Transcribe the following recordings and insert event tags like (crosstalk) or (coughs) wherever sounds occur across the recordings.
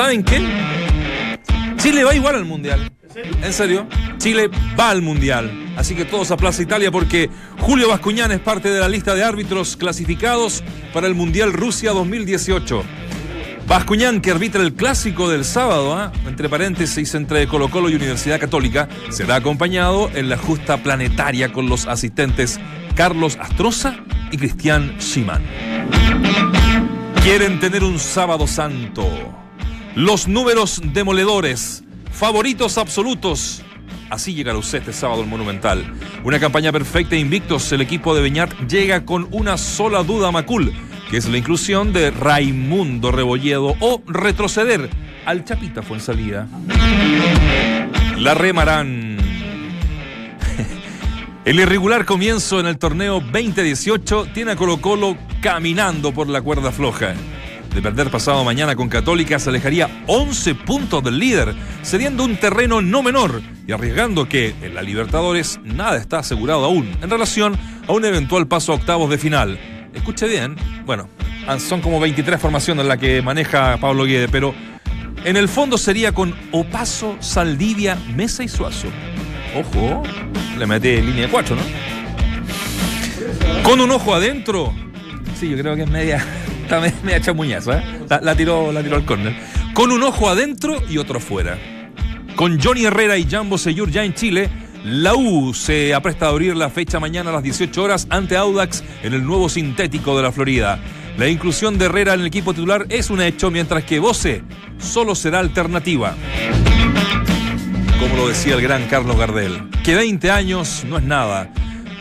¿saben qué? Chile va igual al Mundial. ¿En serio? Chile va al Mundial. Así que todos a Plaza Italia porque Julio Bascuñán es parte de la lista de árbitros clasificados para el Mundial Rusia 2018. Bascuñán, que arbitra el clásico del sábado, ¿ah? entre paréntesis, entre Colo Colo y Universidad Católica, será acompañado en la justa planetaria con los asistentes Carlos Astroza y Cristian Schimann. Quieren tener un sábado santo. Los números demoledores, favoritos absolutos. Así llegará usted este sábado al Monumental. Una campaña perfecta e invictos. El equipo de Beñat llega con una sola duda a Macul que es la inclusión de Raimundo Rebolledo o retroceder al Chapita Fuensalida. La remarán. (laughs) El irregular comienzo en el torneo 2018 tiene a Colo Colo caminando por la cuerda floja. De perder pasado mañana con Católica se alejaría 11 puntos del líder, cediendo un terreno no menor y arriesgando que en la Libertadores nada está asegurado aún en relación a un eventual paso a octavos de final escuche bien, bueno, son como 23 formaciones las que maneja Pablo Guede, pero en el fondo sería con Opaso, Saldivia, Mesa y Suazo. Ojo, le metí línea de 4, ¿no? Con un ojo adentro. Sí, yo creo que es media, está media chamuñazo, ¿eh? La, tiró, la tiró al córner. Con un ojo adentro y otro afuera. Con Johnny Herrera y Jambo Seyur ya en Chile la U se apresta a abrir la fecha mañana a las 18 horas ante Audax en el nuevo sintético de la Florida. La inclusión de Herrera en el equipo titular es un hecho, mientras que Bose solo será alternativa. Como lo decía el gran Carlos Gardel, que 20 años no es nada.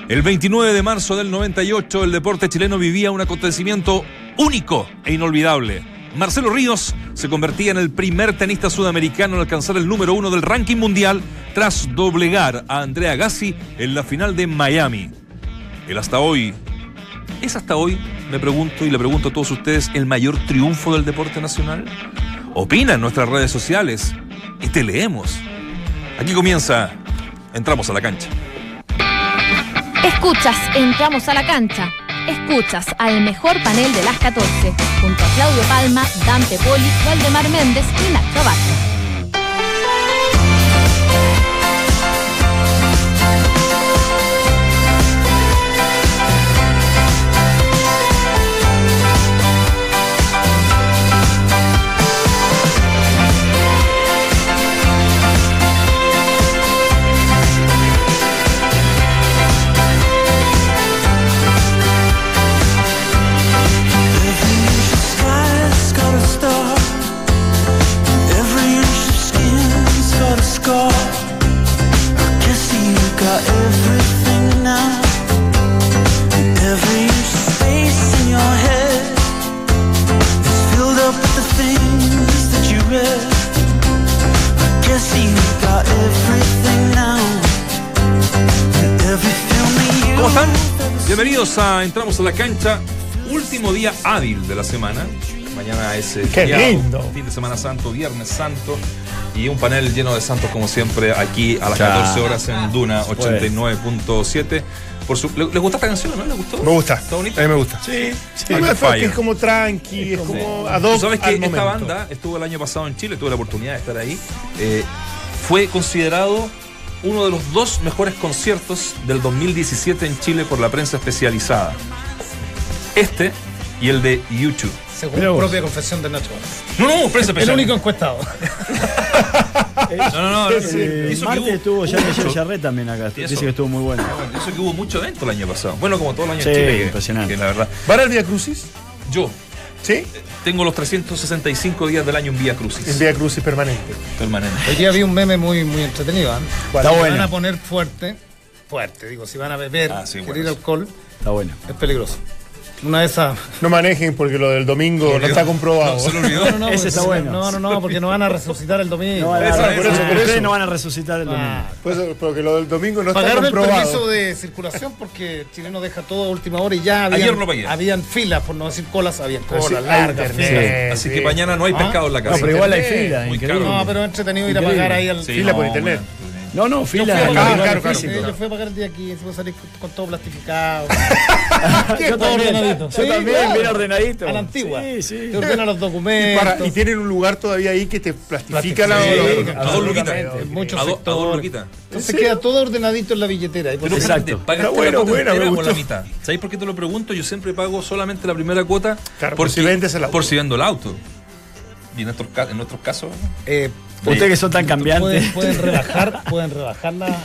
El 29 de marzo del 98 el deporte chileno vivía un acontecimiento único e inolvidable Marcelo Ríos se convertía en el primer tenista sudamericano en alcanzar el número uno del ranking mundial tras doblegar a Andrea Gassi en la final de Miami. El hasta hoy, ¿es hasta hoy, me pregunto y le pregunto a todos ustedes, el mayor triunfo del deporte nacional? Opina en nuestras redes sociales y te leemos. Aquí comienza, entramos a la cancha. Escuchas, entramos a la cancha Escuchas al mejor panel de las 14, junto a Claudio Palma, Dante Poli, Valdemar Méndez y Nacho Abad. Bienvenidos a Entramos a la cancha, último día hábil de la semana. Mañana es el Qué lindo. fin de Semana Santo, Viernes Santo. Y un panel lleno de santos, como siempre, aquí a las 14 horas en Duna 89.7. Por su, ¿le, gusta esta canción, no? ¿Le gustó? Me gusta. ¿Está bonita? A mí me gusta. Sí, sí. Es, es como tranqui, es como, ad hoc ¿Sabes que esta banda estuvo el año pasado en Chile? Tuve la oportunidad de estar ahí. Eh, fue considerado uno de los dos mejores conciertos del 2017 en Chile por la prensa especializada. Este y el de YouTube. Según la propia confesión de Nacho. No, no, prensa especial. El único encuestado. (laughs) no, no, no. Martes estuvo ya Michelle Charret también acá. Dice que estuvo muy bueno. Eso que hubo mucho evento el año pasado. Bueno, como todo el año sí, en Chile. impresionante. Que, la verdad. ¿Van al Crucis? Yo. ¿Sí? Tengo los 365 días del año en Vía Crucis. En Vía Crucis permanente. Permanente. Hoy día vi un meme muy, muy entretenido. ¿eh? Está Si bueno. van a poner fuerte, fuerte, digo, si van a beber, Ah, sí, querer bueno. alcohol, Está bueno. es peligroso. Una de esas. No manejen porque lo del domingo no está comprobado. No, se lo olvidó. No, no, no, (laughs) Ese porque- está bueno. No, no, no, porque no van a resucitar el domingo. No van a, por eso, por eso. no van a resucitar el domingo. Ah, Pues, porque lo del domingo no está Pagaron el permiso comprobado. de circulación porque Chileno deja todo a última hora y ya habían, Ayer pagué. habían filas, por no decir colas, habían sí, colas hay largas. filas. Así Sí. que mañana no hay Ah. pescado en la casa. No, pero igual hay fila, Muy caro. No, pero entretenido ir a pagar ahí al. Sí, Fila no, por internet. Bueno, No, no, Yo fui, fila. a pagar, claro, yo fui a pagar el día aquí, se fue a salir con, todo plastificado. (laughs) Yo Todo también, ordenadito. yo Sí, también, claro. bien ordenadito. A la antigua. Sí, sí. Te ordenan los Y, documentos. para- y tienen un lugar todavía ahí que te plastifica la. A dos luquitas. Muchos A do- a dos sectores. luquitas. Entonces queda todo ordenadito en la billetera. Exacto. espérate, ¿pagaste Está bueno, la cuota buena, me gustó. la mitad? ¿Sabéis por qué te lo pregunto? Yo siempre pago solamente la primera cuota Claro, por si vendes el auto. Por si vendo el auto. Y en nuestros, ca- en nuestros casos, Eh, Ustedes que son tan cambiantes. pueden, (laughs) pueden rebajar, pueden rebajarla.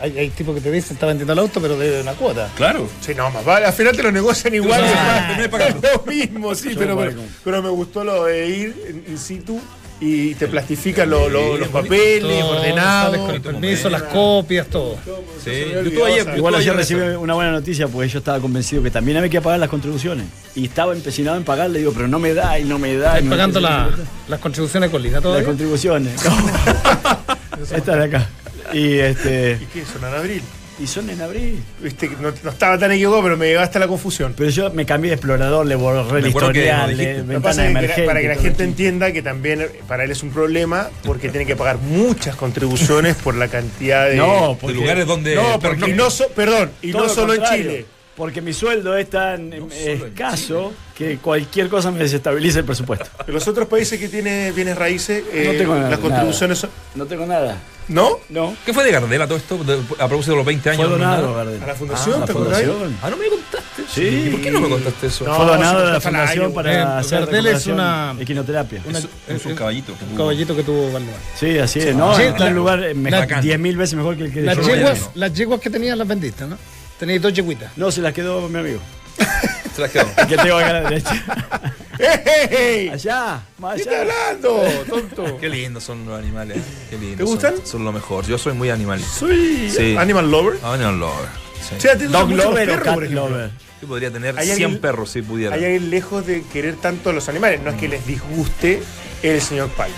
Hay, hay tipos que te dicen está vendiendo el auto, pero debe una cuota. claro. Sí, no, más vale. Al final te lo negocian igual. (laughs) Es más- lo mismo, sí, pero, pero, pero me gustó lo de ir in situ y te plastifican lo- lo- los papeles, Todo, ordenados. sales con el permiso, las copias, todo. Sí. ayer. Igual ayer recibí una buena noticia porque yo estaba convencido que también había que pagar las contribuciones. Y estaba empecinado en pagar, le digo, pero no me da y no me da. Estás no pagando la- las contribuciones de colina las contribuciones. (laughs) Esta de acá. Y este ¿Y qué? Son en abril. Y son en abril. Viste, que no, no estaba tan equivocado, pero me llegaste a la confusión. Pero yo me cambié de explorador, le borré el que historial, lo le- que ventana pasa es que emergente. para que la gente entienda que también para él es un problema porque tiene que pagar muchas contribuciones por la cantidad de. (laughs) No, lugares donde. no, pero porque no, so- perdón, y no lo solo en Chile. Porque mi sueldo es tan eh, escaso que cualquier cosa me desestabiliza el presupuesto. En los otros países que tiene bienes raíces, eh, No tengo nada, las contribuciones son. No tengo nada. ¿No? No. ¿Qué fue de Gardel a todo esto? De- a propósito de los 20 años. Fue donado, Gardel. A la fundación, la ¿te acordás? Ah, no me contaste. eso. Sí. ¿Y por qué no me contaste eso? No, Fue donado de la fundación año, para eh, hacer Gardel es una- equinoterapia. Una- Es, es un caballito. Un caballito que tuvo Valdemar. Sí, así es. No, está en un lugar eh, me- la- 10.000 veces mejor que el que Las yeguas, las yeguas que tenías las vendiste, ¿no? Tenías dos yeguitas. No, se las quedó mi amigo. (laughs) (laughs) Que tengo acá a la derecha. ¡Ey! Allá, más ¿Qué allá. hablando, tonto? (laughs) Qué lindos son los animales. Qué lindos ¿Te gustan? Son, son lo mejor. Yo soy muy animal. Soy Sí. animal lover. Animal lover. Sí. O sea, Dog lover o perros, cat por ejemplo. lover. Yo podría tener ¿Hay 100 alguien- perros si pudiera. Hay alguien lejos de querer tanto a los animales. No es que les disguste el señor Pike.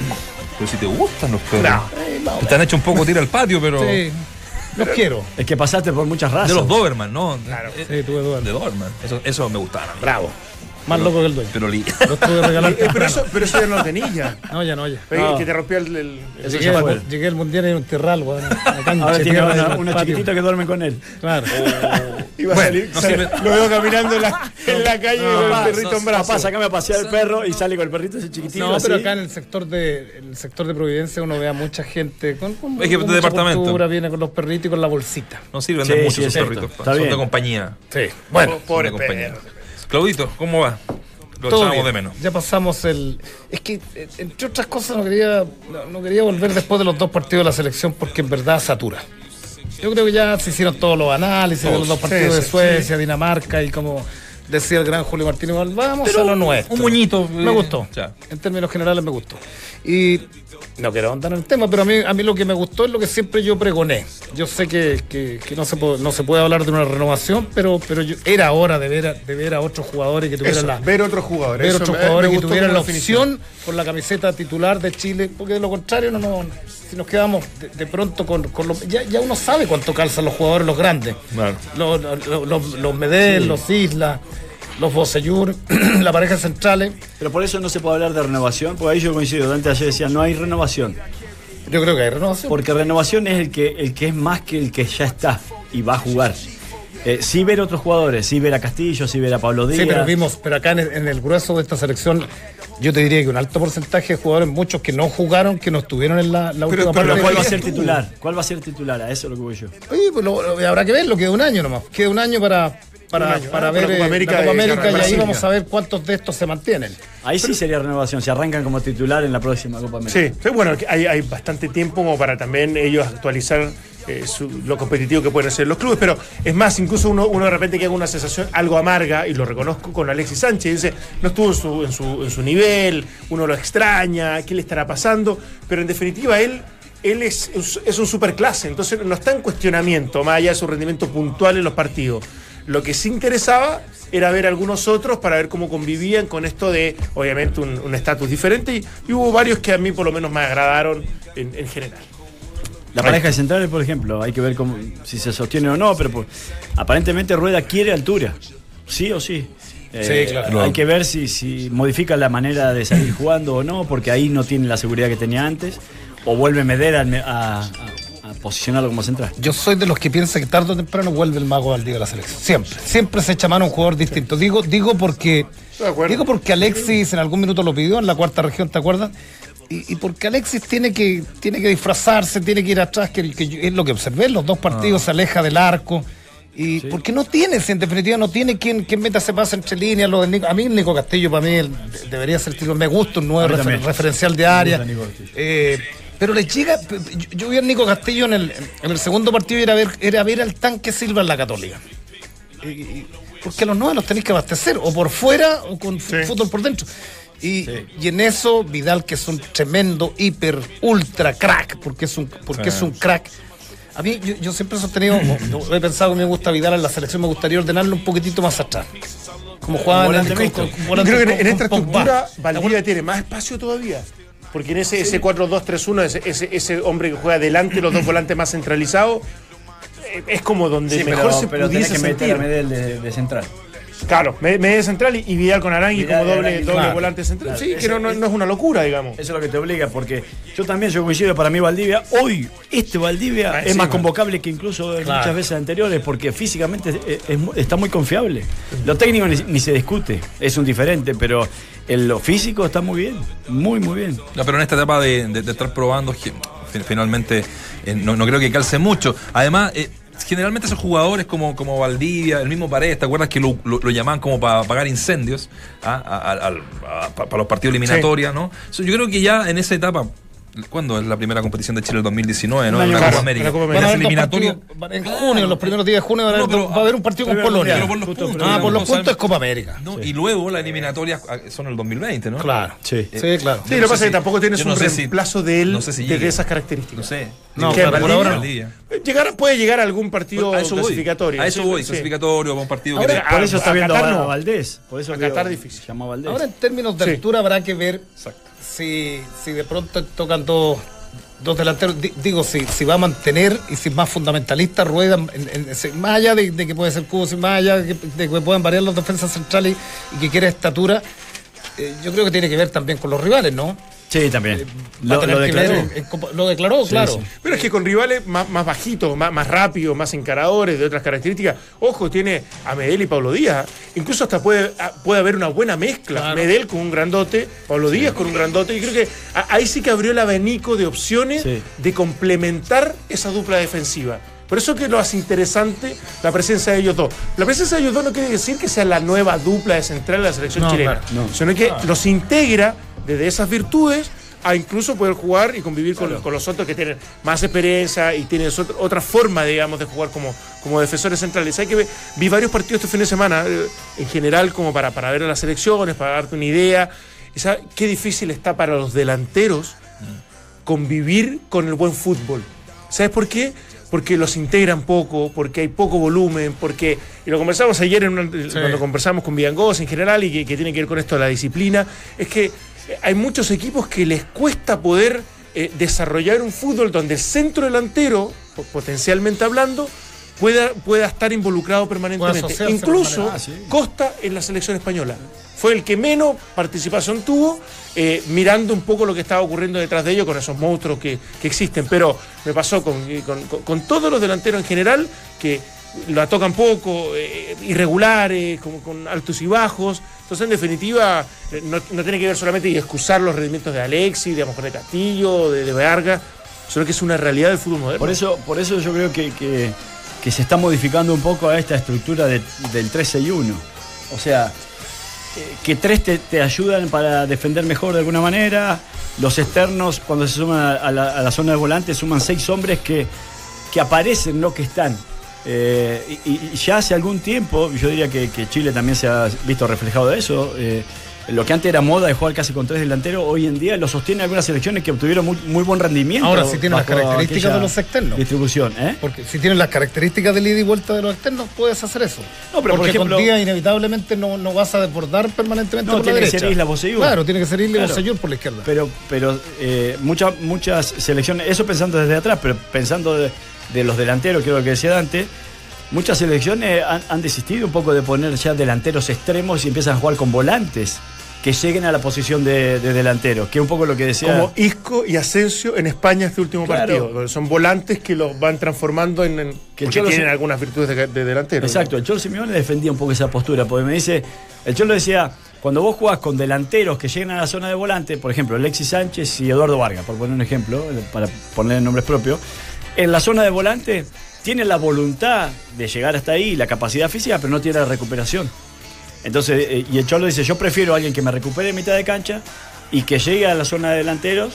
Pero si te gustan los perros. No. Te han hecho un poco tira al patio, pero. Sí, los quiero. Es que pasaste por muchas razas. De los Doberman, ¿no? Claro. Eh, Sí, tuve dos. De Doberman. Eso, eso me gustaban. a mí. Bravo. Más loco que el dueño. Pero li- tuve. Eh, (laughs) pero, eso, pero eso ya no lo tenía. (laughs) No, ya no, ya. No. Que te rompió el. el- el Llegué, al- llegué al mundial en un terral, weón. (laughs) Ahora tiene una, una chiquitita que duerme con él. Claro. Iba a salir, no sale- sirve. lo veo caminando en la, en la calle con Papá, el perrito no, en brazos. Papá, sacame a pasear el perro y sale con el perrito ese chiquitito. No, pero acá en el sector de el sector de Providencia uno ve a mucha gente con, con, Es que con de departamento. cultura, viene con los perritos y con la bolsita. no sirven Sí, de mucho sí, esos es perritos. Son de compañía. Sí. Bueno, pobre perro. Claudito, ¿cómo va? Lo echábamos de menos. Ya pasamos el. Es que, entre otras cosas, no quería, no, no quería volver después de los dos partidos de la selección porque en verdad satura. Yo creo que ya se hicieron todos los análisis de los dos partidos Sí, de sí, Suecia, Dinamarca y como decía el gran Julio Martínez, vamos a lo nuestro. un moñito, Me eh, gustó. ya. En términos generales me gustó. Y no quiero ahondar en el tema, pero a mí, a mí lo que me gustó es lo que siempre yo pregoné. Yo sé que, que- que no, se puede, no se puede hablar de una renovación, pero, pero yo- era hora de ver, a, de ver a otros jugadores que tuvieran Eso, la, ver otros jugadores. ver otros me- me jugadores que tuvieran la opción por la camiseta titular de Chile, porque de lo contrario no, no si nos quedamos de, de pronto con, con los, ya, ya uno sabe cuánto calzan los jugadores los grandes. Claro. Los, los, los, los Medel, los Isla, los Bosellur, (clears throat) la pareja centrales. Pero por eso no se puede hablar de renovación, porque ahí yo coincido. Dante ayer decía, no hay renovación. Yo creo que hay renovación. Porque renovación es el que, el que es más que el que ya está y va a jugar. Eh, sí ver otros jugadores, sí ver a Castillo, sí ver a Pablo Díaz. Sí, pero vimos, pero acá en el, en el grueso de esta selección, yo te diría que un alto porcentaje de jugadores, muchos que no jugaron, que no estuvieron en la, la última pero parte. ¿Cuál va a ser titular? ¿Cuál va a ser titular? A eso es lo que voy yo. Oye, pues lo- lo- habrá que verlo, queda un año nomás. Queda un año para, para, año, para ah, ver la Copa eh, América la Copa de- América de y ahí vamos a ver cuántos de estos se mantienen. Ahí sí sería renovación, se arrancan como titular en la próxima Copa América. Sí, bueno, que hay, hay bastante tiempo como para también ellos actualizar eh, su- lo competitivo que pueden ser los clubes, pero es más, incluso uno, uno de repente queda con una sensación algo amarga, y lo reconozco con Alexis Sánchez, dice, no estuvo en su, en su, en su nivel, uno lo extraña, ¿qué le estará pasando? Pero en definitiva él... Él es, es un superclase, entonces no está en cuestionamiento, más allá de su rendimiento puntual en los partidos. Lo que sí interesaba era ver algunos otros para ver cómo convivían con esto de, obviamente, un estatus diferente. Y, y hubo varios que a mí por lo menos me agradaron en, en general. La pareja de centrales, por ejemplo, hay que ver cómo, si se sostiene o no, pero pues, aparentemente Rueda quiere altura, sí o sí. Eh, Sí, claro. Hay que ver si, si modifica la manera de salir jugando o no, porque ahí no tiene la seguridad que tenía antes, o vuelve Medera a, a- a posicionarlo como central. Yo soy de los que piensa que tarde o temprano vuelve el mago Valdivia a la selección. Siempre. Siempre se echa mano a un jugador distinto. Digo, digo porque. de. Digo porque Alexis en algún minuto lo pidió en la cuarta región, ¿te acuerdas? Y, y porque Alexis tiene que, tiene que disfrazarse, tiene que ir atrás, que, que es lo que observé, los dos partidos se aleja del arco. Y porque no tiene, si en definitiva no tiene quien, quien meta ese pase entre líneas. Lo de Nico- a mí Nico Castillo, para mí, el- debería ser titular. Me gusta un nuevo refer- referencial de área. Eh, pero le llega. Yo, yo vi a Nico Castillo en el, en el segundo partido y era ver, era ver al tanque Silva en la Católica. Porque a los nueve los tenéis que abastecer, o por fuera o con fútbol por dentro. Y, y en eso, Vidal, que es un tremendo, hiper, ultra crack, porque es un, porque es un crack. A mí, yo, yo siempre he sostenido, (clears throat) he pensado que me gusta Vidal en la selección, me gustaría ordenarlo un poquitito más atrás. Como jugaba en el- creo que en, con- en esta estructura Valdivia tiene más espacio todavía. Porque en ese, ese 4-2-3-1, ese, ese, ese hombre que juega delante, los dos volantes más centralizados, eh, es como donde mejor se tenés pudiese que meter sentir. a de, de central. Claro, me- media central y, y Vidal con Arangui Vidal como doble, Arangui, doble claro. volante central. Claro, Sí, que no, no- no es una locura, digamos. Eso es lo que te obliga, porque yo también yo coincido para mí Valdivia. Hoy, este Valdivia Ah, es sí, más man. convocable que incluso Claro. muchas veces anteriores, porque físicamente es- es mu- está muy confiable. Lo técnico ni, ni se discute, es un diferente, pero en lo físico está muy bien, muy, muy bien. No, pero en esta etapa de, de- de estar probando, finalmente eh, no, no creo que calce mucho. Además, eh, generalmente esos jugadores como, como Valdivia, el mismo Paredes, ¿te acuerdas que lo, lo- lo llamaban como para apagar incendios para los partidos eliminatorios, ¿no? So, yo creo que ya en esa etapa, ¿cuándo es la primera competición de Chile? El 2019, ¿no? En la. Copa América. La Copa En América. Van a partidos- junio, los primeros días de junio, va a No, haber, pero- va a haber un partido con Polonia. pero por los Justo, puntos, ah, por los puntos es Copa América. No, y luego las eliminatorias son el 2020, ¿no? Claro. Sí. Sí, claro. Sí, lo no que pasa es que tampoco tienes un reemplazo de él no sé si de, esas características. No sé. No, ¿Qué, claro, por ahora. Llegar, puede llegar a algún partido A eso voy. clasificatorio. A eso voy, sí. clasificatorio, para un partido Ahora, que ah, por eso está a viendo Qatar a no. Valdés. Por eso A Qatar difícil. Llama a Valdés. Ahora en términos de Sí. altura habrá que ver si, si de pronto tocan dos, dos delanteros. Di- digo, si, si va a mantener y si es más fundamentalista Rueda, más allá de, de que puede ser Cubo, más allá de que, puedan variar las defensas centrales y, que quiere estatura, eh, yo creo que tiene que ver también con los rivales, ¿no? Sí, también. Va a Lo, declaró. lo declaró, claro. sí. Pero es que con rivales más, más bajitos, más, más rápidos, más encaradores, de otras características. Ojo, tiene a Medel y Pablo Díaz. Incluso hasta puede, a- puede haber una buena mezcla. Claro. Medel con un grandote, Pablo Díaz con un grandote. Y creo que ahí sí que abrió el abanico de opciones Sí. de complementar esa dupla defensiva. Por eso que lo hace interesante la presencia de ellos dos. La presencia de ellos dos no quiere decir que sea la nueva dupla de central de la selección No, chilena, claro, no. sino que los integra desde esas virtudes a incluso poder jugar y convivir con, con los otros que tienen más experiencia y tienen otra, otra forma, digamos, de jugar como, como defensores centrales. Hay que ver- vi varios partidos este fin de semana, eh, en general, como para, para ver las selecciones, para darte una idea. Qué difícil está para los delanteros convivir con el buen fútbol. ¿Sabes por qué? Porque los integran poco, porque hay poco volumen, porque, y lo conversamos ayer en una- cuando conversamos con Villangos en general y que, que tiene que ver con esto de la disciplina, es que hay muchos equipos que les cuesta poder eh, desarrollar un fútbol donde el centro delantero, po- potencialmente hablando, pueda, pueda estar involucrado permanentemente. Incluso. Ah, sí. Costa en la selección española. Fue el que menos participación tuvo, eh, mirando un poco lo que estaba ocurriendo detrás de ellos con esos monstruos que, que existen. Pero me pasó con, con- con- con todos los delanteros en general, que la tocan poco, eh, irregulares, como con altos y bajos. Entonces, en definitiva, eh, no, tiene que ver solamente y excusar los rendimientos de Alexis, de Amor de Castillo, de, de sino que es una realidad del fútbol moderno. Por eso, por eso yo creo que, que- se está modificando un poco a esta estructura de- del 13 y 1. O sea, eh, que tres te, ayudan para defender mejor de alguna manera. Los externos, cuando se suman a la, a la zona de volante, suman seis hombres que, que aparecen, no que están. Eh, y, y ya hace algún tiempo, yo diría que, que Chile también se ha visto reflejado de eso. eh, lo que antes era moda de jugar casi con tres delanteros, hoy en día lo sostiene algunas selecciones que obtuvieron muy, muy buen rendimiento. Ahora sí tienen las características de los externos. Distribución, ¿eh? Porque si tienes las características del ida y vuelta de los externos, puedes hacer eso. No, pero por Porque ejemplo- con Díaz inevitablemente no, no vas a desbordar permanentemente No, por la tiene que derecha. ser Isla Bosellur. Claro, tiene que ser Isla Claro. Por la izquierda. Pero, pero eh, muchas, muchas selecciones, eso pensando desde atrás, pero pensando de, de los delanteros, que es lo que decía Dante, muchas selecciones han, han desistido un poco de poner ya delanteros extremos y empiezan a jugar con volantes. que lleguen a la posición de, de delantero, que es un poco lo que decía. Como Isco y Asensio en España este último Claro. partido. Son volantes que los van transformando en. en- Que porque tienen algunas virtudes de, de delantero. Exacto, el Cholo Simeone defendía un poco esa postura, porque me dice, el Cholo decía, cuando vos jugás con delanteros que llegan a la zona de volante, por ejemplo, Alexis Sánchez y Eduardo Vargas, por poner un ejemplo, para poner nombres propios, en la zona de volante tiene la voluntad de llegar hasta ahí, la capacidad física, pero no tiene la recuperación. Entonces, eh, y el Cholo dice, yo prefiero a alguien que me recupere en mitad de cancha y que llegue a la zona de delanteros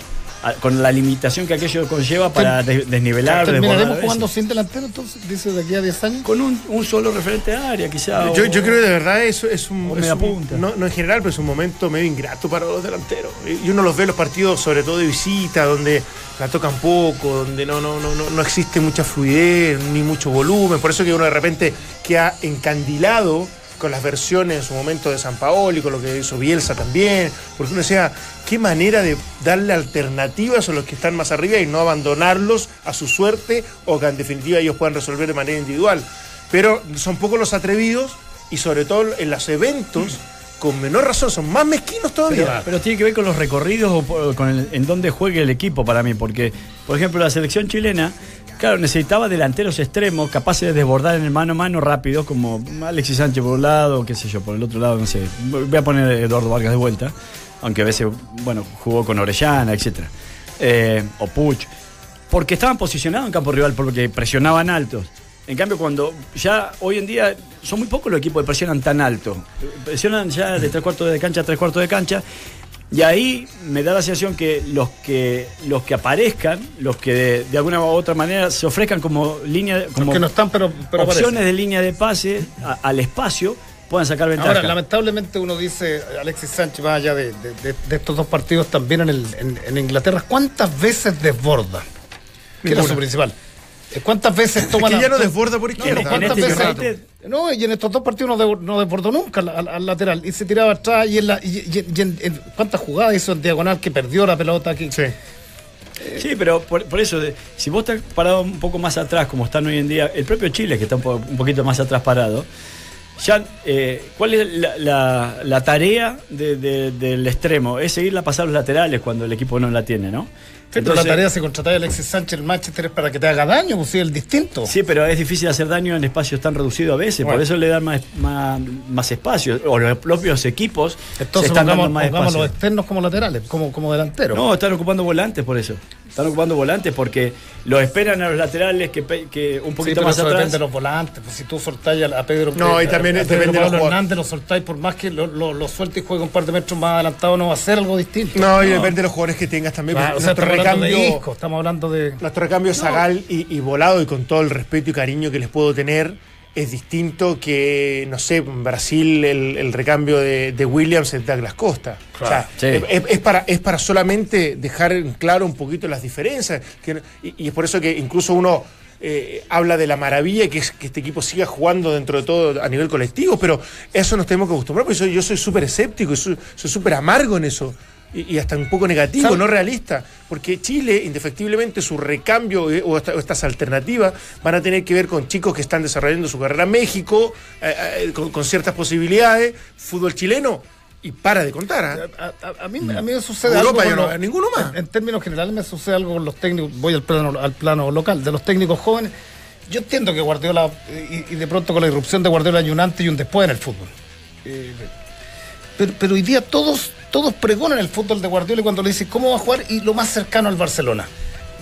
con la limitación que aquello conlleva para de- desnivelar, ¿Terminaremos jugando sin delantero entonces? Dice de aquí a 10 años. con un, un solo referente de área, quizá. Yo, o- yo creo que de verdad eso es un. es un- no, no en general, pero es un momento medio ingrato para los delanteros. Y uno los ve en los partidos, sobre todo de visita, donde la tocan poco, donde no, no, no, no, no existe mucha fluidez, ni mucho volumen. Por eso que uno de repente queda encandilado con las versiones en su momento de San Paolo y con lo que hizo Bielsa también. Porque uno decía, qué manera de darle alternativas a los que están más arriba y no abandonarlos a su suerte o que en definitiva ellos puedan resolver de manera individual. Pero son pocos los atrevidos y sobre todo en los eventos, con menor razón, son más mezquinos todavía. Pero, pero tiene que ver con los recorridos o por- con el- en dónde juegue el equipo para mí, porque, por ejemplo, la selección chilena, claro, necesitaba delanteros extremos capaces de desbordar en el mano a mano rápido, como Alexis Sánchez por un lado, qué sé yo, por el otro lado, no sé. Voy a poner Eduardo Vargas de vuelta, aunque a veces, bueno, jugó con Orellana, etcétera, Eh, o Puch, porque estaban posicionados en campo rival, porque presionaban altos. En cambio, cuando ya hoy en día son muy pocos los equipos que presionan tan alto. Presionan ya de tres cuartos de cancha a tres cuartos de cancha. Y ahí me da la sensación que los que los que aparezcan, los que de, de alguna u otra manera se ofrezcan como línea, como que no están, pero, pero opciones aparecen. de línea de pase a- al espacio, puedan sacar ventaja. Ahora, lamentablemente uno dice, Alexis Sánchez, más allá de, de- de- de estos dos partidos también en, el- en- en Inglaterra, ¿cuántas veces desborda? Que era su principal. ¿Cuántas veces toma que la- ya no desborda por izquierda. no, ¿cuántas En este veces- No, y en estos dos partidos no, de- no desbordó nunca al, al- al lateral. Y se tiraba atrás y en la. Y, y- y en, en- ¿Cuántas jugadas hizo en diagonal que perdió la pelota aquí? Sí. Sí, pero por, por eso, de- si vos estás parado un poco más atrás, como están hoy en día, el propio Chile, que está un, po- un poquito más atrás parado, ya, eh, ¿cuál es la, la- la tarea de- de- del extremo? Es seguirla a pasar los laterales cuando el equipo no la tiene, ¿no? Pero la tarea si contratar a Alexis Sánchez en el Manchester es para que te haga daño, pues sí, el distinto. Sí, pero es difícil hacer daño en espacios tan reducidos a veces, Bueno. por eso le dan más, más, más espacio, o los propios equipos Entonces se están pongamos, dando más pongamos espacio. los externos como laterales, como, como delanteros. No, están ocupando volantes por eso. Están ocupando volantes porque los esperan a los laterales que, un Sí, poquito pero más eso atrás. depende de los volantes. Pues si tú soltáis a, a Pedro No, y también a, a depende Pedro de los Pablo. Hernández, lo soltáis por más que lo, lo, lo suelte y juegue un par de metros más adelantado, no va a ser algo distinto. No, y depende de los jugadores que tengas también. O sea, hablando de recambio, Isco, estamos hablando de. nuestro recambio Zagal y, y volado y con todo el respeto y cariño que les puedo tener. Es distinto que, no sé, en Brasil el, el recambio de, de Williams es Douglas Costa. O sea, Sí. es, es para, es para solamente dejar en claro un poquito las diferencias. que- y, y es por eso que incluso uno eh, habla de la maravilla que es que este equipo siga jugando dentro de todo a nivel colectivo, pero eso nos tenemos que acostumbrar, porque soy- yo soy súper escéptico y soy súper amargo en eso. Y, hasta un poco negativo, ¿Sabe? no realista. Porque Chile, indefectiblemente, su recambio eh, o, esta- o estas alternativas van a tener que ver con chicos que están desarrollando su carrera en México, eh, eh, con, con ciertas posibilidades, fútbol chileno, y para de contar. ¿ah? A, a- a mí, a mí me sucede Europa algo. yo con no los- veo ninguno más. En, en términos generales me sucede algo con los técnicos. Voy al plano, al plano local, de los técnicos jóvenes. Yo entiendo que Guardiola, y, y de pronto con la irrupción de Guardiola hay un antes y un después en el fútbol. Pero, pero hoy día todos, todos pregonan el fútbol de Guardiola cuando le dicen cómo va a jugar y lo más cercano al Barcelona.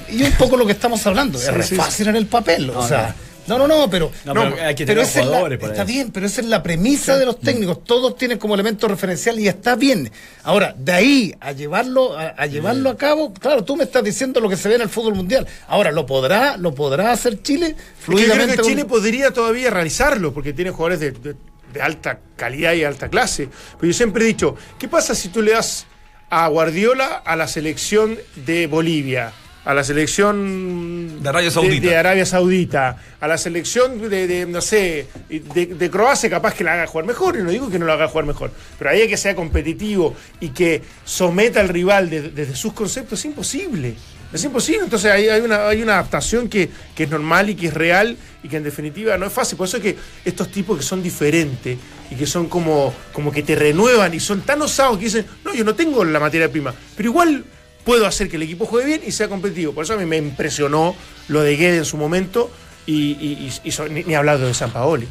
Y un poco lo que estamos hablando. es sí, fácil en el papel. o sea, no, no, no, pero. No, pero hay que tener esa es la- jugadores para Está eso. bien, pero esa es la premisa de los técnicos. Todos tienen como elemento referencial y está bien. Ahora, de ahí a llevarlo a, a llevarlo a cabo, claro, tú me estás diciendo lo que se ve en el fútbol mundial. Ahora, ¿lo podrá, lo podrá hacer Chile Porque yo creo fluidamente? que Chile podría todavía realizarlo, porque tiene jugadores de, de- de alta calidad y alta clase. Pero yo siempre he dicho, ¿qué pasa si tú le das a Guardiola a la selección de Bolivia? A la selección De Arabia Saudita. de Arabia Saudita, a la selección de, de, no sé, de, Croacia, capaz que la haga jugar mejor, y no digo que no la haga jugar mejor, pero ahí que sea competitivo y que someta al rival de- desde sus conceptos, es imposible. Es imposible. Entonces hay, hay una, hay una adaptación que, que es normal y que es real y que en definitiva no es fácil. Por eso es que estos tipos que son diferentes y que son como, como que te renuevan y son tan osados que dicen, no, yo no tengo la materia prima, pero igual puedo hacer que el equipo juegue bien y sea competitivo. Por eso a mí me impresionó lo de Guede en su momento y, ni, ni hablando de San Paoli.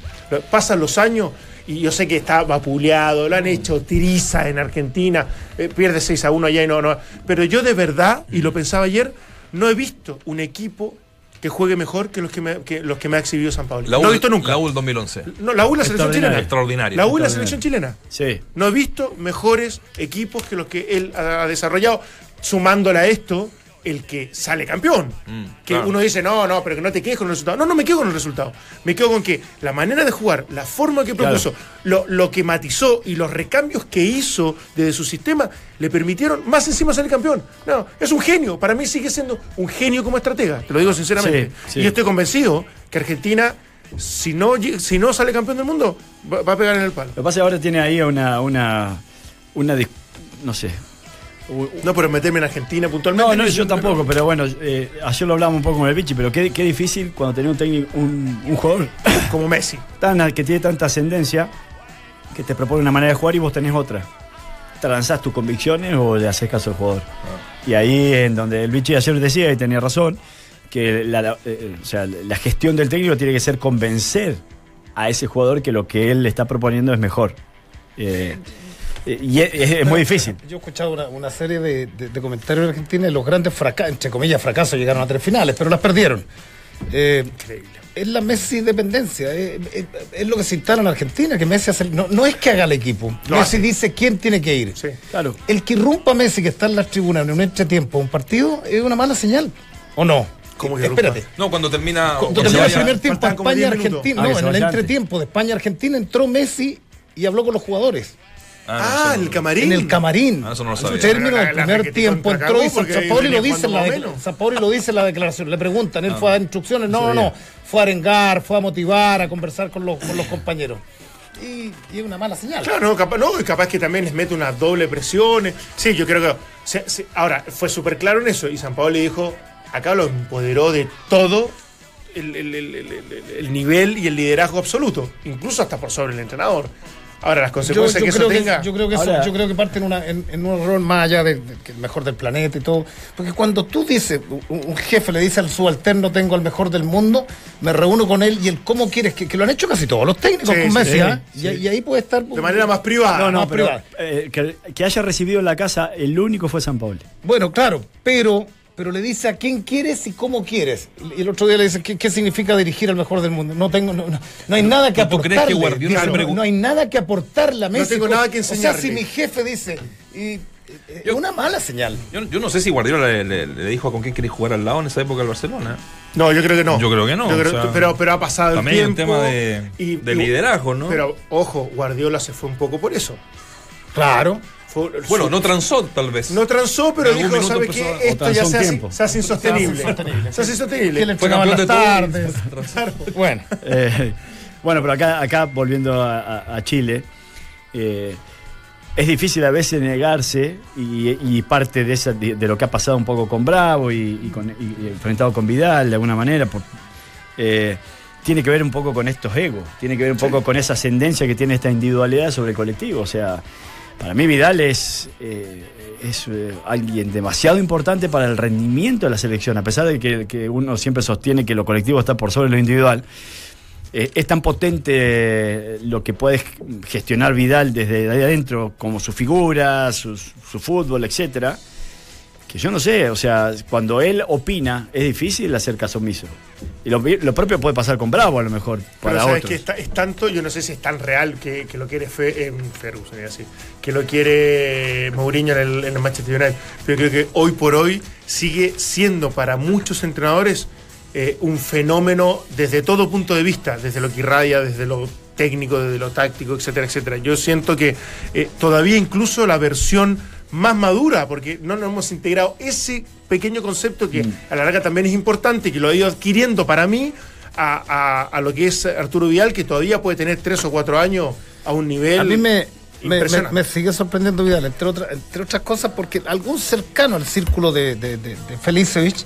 Pasan los años y yo sé que está vapuleado, lo han hecho tiriza en Argentina, eh, pierde 6 a 1 allá y no, no. Pero yo de verdad, y lo pensaba ayer, no he visto un equipo que juegue mejor que los que me, que los que me ha exhibido San. La no he visto nunca. La U del 2011. No, la U la selección chilena. Extraordinario. La U y la selección chilena. Sí. No he visto mejores equipos que los que él ha desarrollado, sumándole a esto el que sale campeón. Mm, que claro. uno dice, no, no, pero que no te quedes con el resultado. No, no me quedo con el resultado. Me quedo con que la manera de jugar, la forma que Claro. propuso, lo, lo que matizó y los recambios que hizo desde su sistema le permitieron más encima salir campeón. No, es un genio. Para mí sigue siendo un genio como estratega. Te lo digo sinceramente. Sí, sí. Y estoy convencido que Argentina, si no, si no sale campeón del mundo, va, a pegar en el palo. Lo que pasa es que ahora tiene ahí una, una, una no sé. No, pero meterme en Argentina puntualmente. No, no, yo tampoco, pero bueno, eh, ayer lo hablábamos un poco con el Vichy, pero qué, qué difícil cuando tenés un técnico, un, un jugador (coughs) Como Messi. tan, que tiene tanta ascendencia que te propone una manera de jugar y vos tenés otra. ¿Transás tus convicciones o le haces caso al jugador? Y ahí en donde el Vichy ayer decía, y tenía razón, que la, la- eh, o sea, la gestión del técnico tiene que ser convencer a ese jugador que lo que él le está proponiendo es mejor. Eh, eh, y es, es- es muy difícil. Yo he escuchado una, una serie de, de- de comentarios de Argentina y los grandes fracasos, entre comillas fracasos, llegaron a tres finales, pero las perdieron. Eh, es la Messi dependencia, eh, eh, es lo que se instala en Argentina, que Messi hace, no, no es que haga el equipo, Lo Messi hace. dice quién tiene que ir. Sí. Claro. El que irrumpa a Messi que está en las tribunas en un entretiempo, un partido, es una mala señal, ¿o no? ¿Cómo que Espérate. irrumpa? No, cuando termina. Cuando terminó el primer tiempo faltaban como 10 minutos. España-Argentina, Ah, no, en el entretiempo de España-Argentina entró Messi y habló con los jugadores. Ah, Ah, no- el camarín. En el camarín. Ah, eso no lo En su sabía. término del la primer tiempo entró y Cagú, porque San Paoli venía lo dice en la lo dice en la declaración. Le preguntan, Ah. él fue a dar instrucciones. No, no, no. Fue a arengar, fue a motivar, a conversar con los, con los compañeros. Y, y es una mala señal. Claro, no, capaz, no, y capaz que también les mete unas doble presiones. Sí, yo creo que. se- se- ahora, fue súper claro en eso. Y San Paolo le dijo: acá lo empoderó de todo el- el- el- el nivel y el liderazgo absoluto. Incluso hasta por sobre el entrenador. Ahora, las consecuencias yo que eso que, tenga. yo creo que eso- Ahora- yo creo que parte en, una, en, en un error más allá de, de que el mejor del planeta y todo. Porque cuando tú dices, un, un jefe le dice al subalterno tengo al mejor del mundo, me reúno con él y el cómo quieres, que, que lo han hecho casi todos los técnicos Sí, con sí, Messi, sí, sí. Y, y ahí puede estar. de manera más privada. No, no, más pero privada. eh, que, que haya recibido en la casa, el único fue San Paolo. Bueno, claro, pero, pero le dice a quién quieres y cómo quieres. Y el otro día le dice, ¿qué, qué significa dirigir al mejor del mundo? No tengo, no, no- no hay nada que ¿Tú crees aportarle. que Guardiola Dice, le pregun- no hay nada que aportarle a Messi. tengo nada que O sea, enseñarle. si mi jefe dice, y, eh, es una mala señal. Yo, yo no sé si Guardiola le, le- le dijo con quién quería jugar al lado en esa época del Barcelona. No, yo creo que no. Yo creo que no, Yo creo- o sea, pero, pero ha pasado el también hay un tiempo. tema de- de liderazgo, ¿no? Pero, ojo, Guardiola se fue un poco por eso. Claro. Fue- Bueno, su- no transó tal vez. No transó, pero dijo, ¿sabe qué? Esto ya se hace, se hace insostenible. Se hace insostenible. Se hace insostenible. ¿Quién le Fue campeón de tardes? (laughs) Bueno, Eh, bueno, pero acá, acá volviendo a, a- a Chile, eh, es difícil a veces negarse y, y parte de, esa, de, de lo que ha pasado un poco con Bravo y, y con, y- y enfrentado con Vidal de alguna manera, por- eh, tiene que ver un poco con estos egos, tiene que ver un poco con esa ascendencia que tiene esta individualidad sobre el colectivo. O sea, para mí Vidal es, eh, es eh, alguien demasiado importante para el rendimiento de la selección, a pesar de que, que uno siempre sostiene que lo colectivo está por sobre lo individual. Eh, es tan potente lo que puede gestionar Vidal desde ahí adentro, como su figura, su, su fútbol, etcétera, que yo no sé, o sea, cuando él opina, es difícil hacer caso omiso. Y lo, lo propio puede pasar con Bravo, a lo mejor, Pero para sabes otros. que está- es tanto, yo no sé si es tan real que, que lo quiere Fe, eh, Ferguson, iba a decir, que lo quiere Mourinho en el, en el Manchester United. Pero creo que hoy por hoy sigue siendo para muchos entrenadores eh, un fenómeno desde todo punto de vista, desde lo que irradia, desde lo técnico, desde lo táctico, etcétera, etcétera. Yo siento que eh, todavía incluso la versión más madura, porque no nos hemos integrado ese pequeño concepto que a la larga también es importante que lo ha ido adquiriendo para mí a, a- a lo que es Arturo Vidal, que todavía puede tener tres o cuatro años a un nivel. a mí me, me, me- Impresionante. me sigue sorprendiendo Vidal, entre, otras entre otras cosas, porque algún cercano al círculo de, de, de, de Felicevich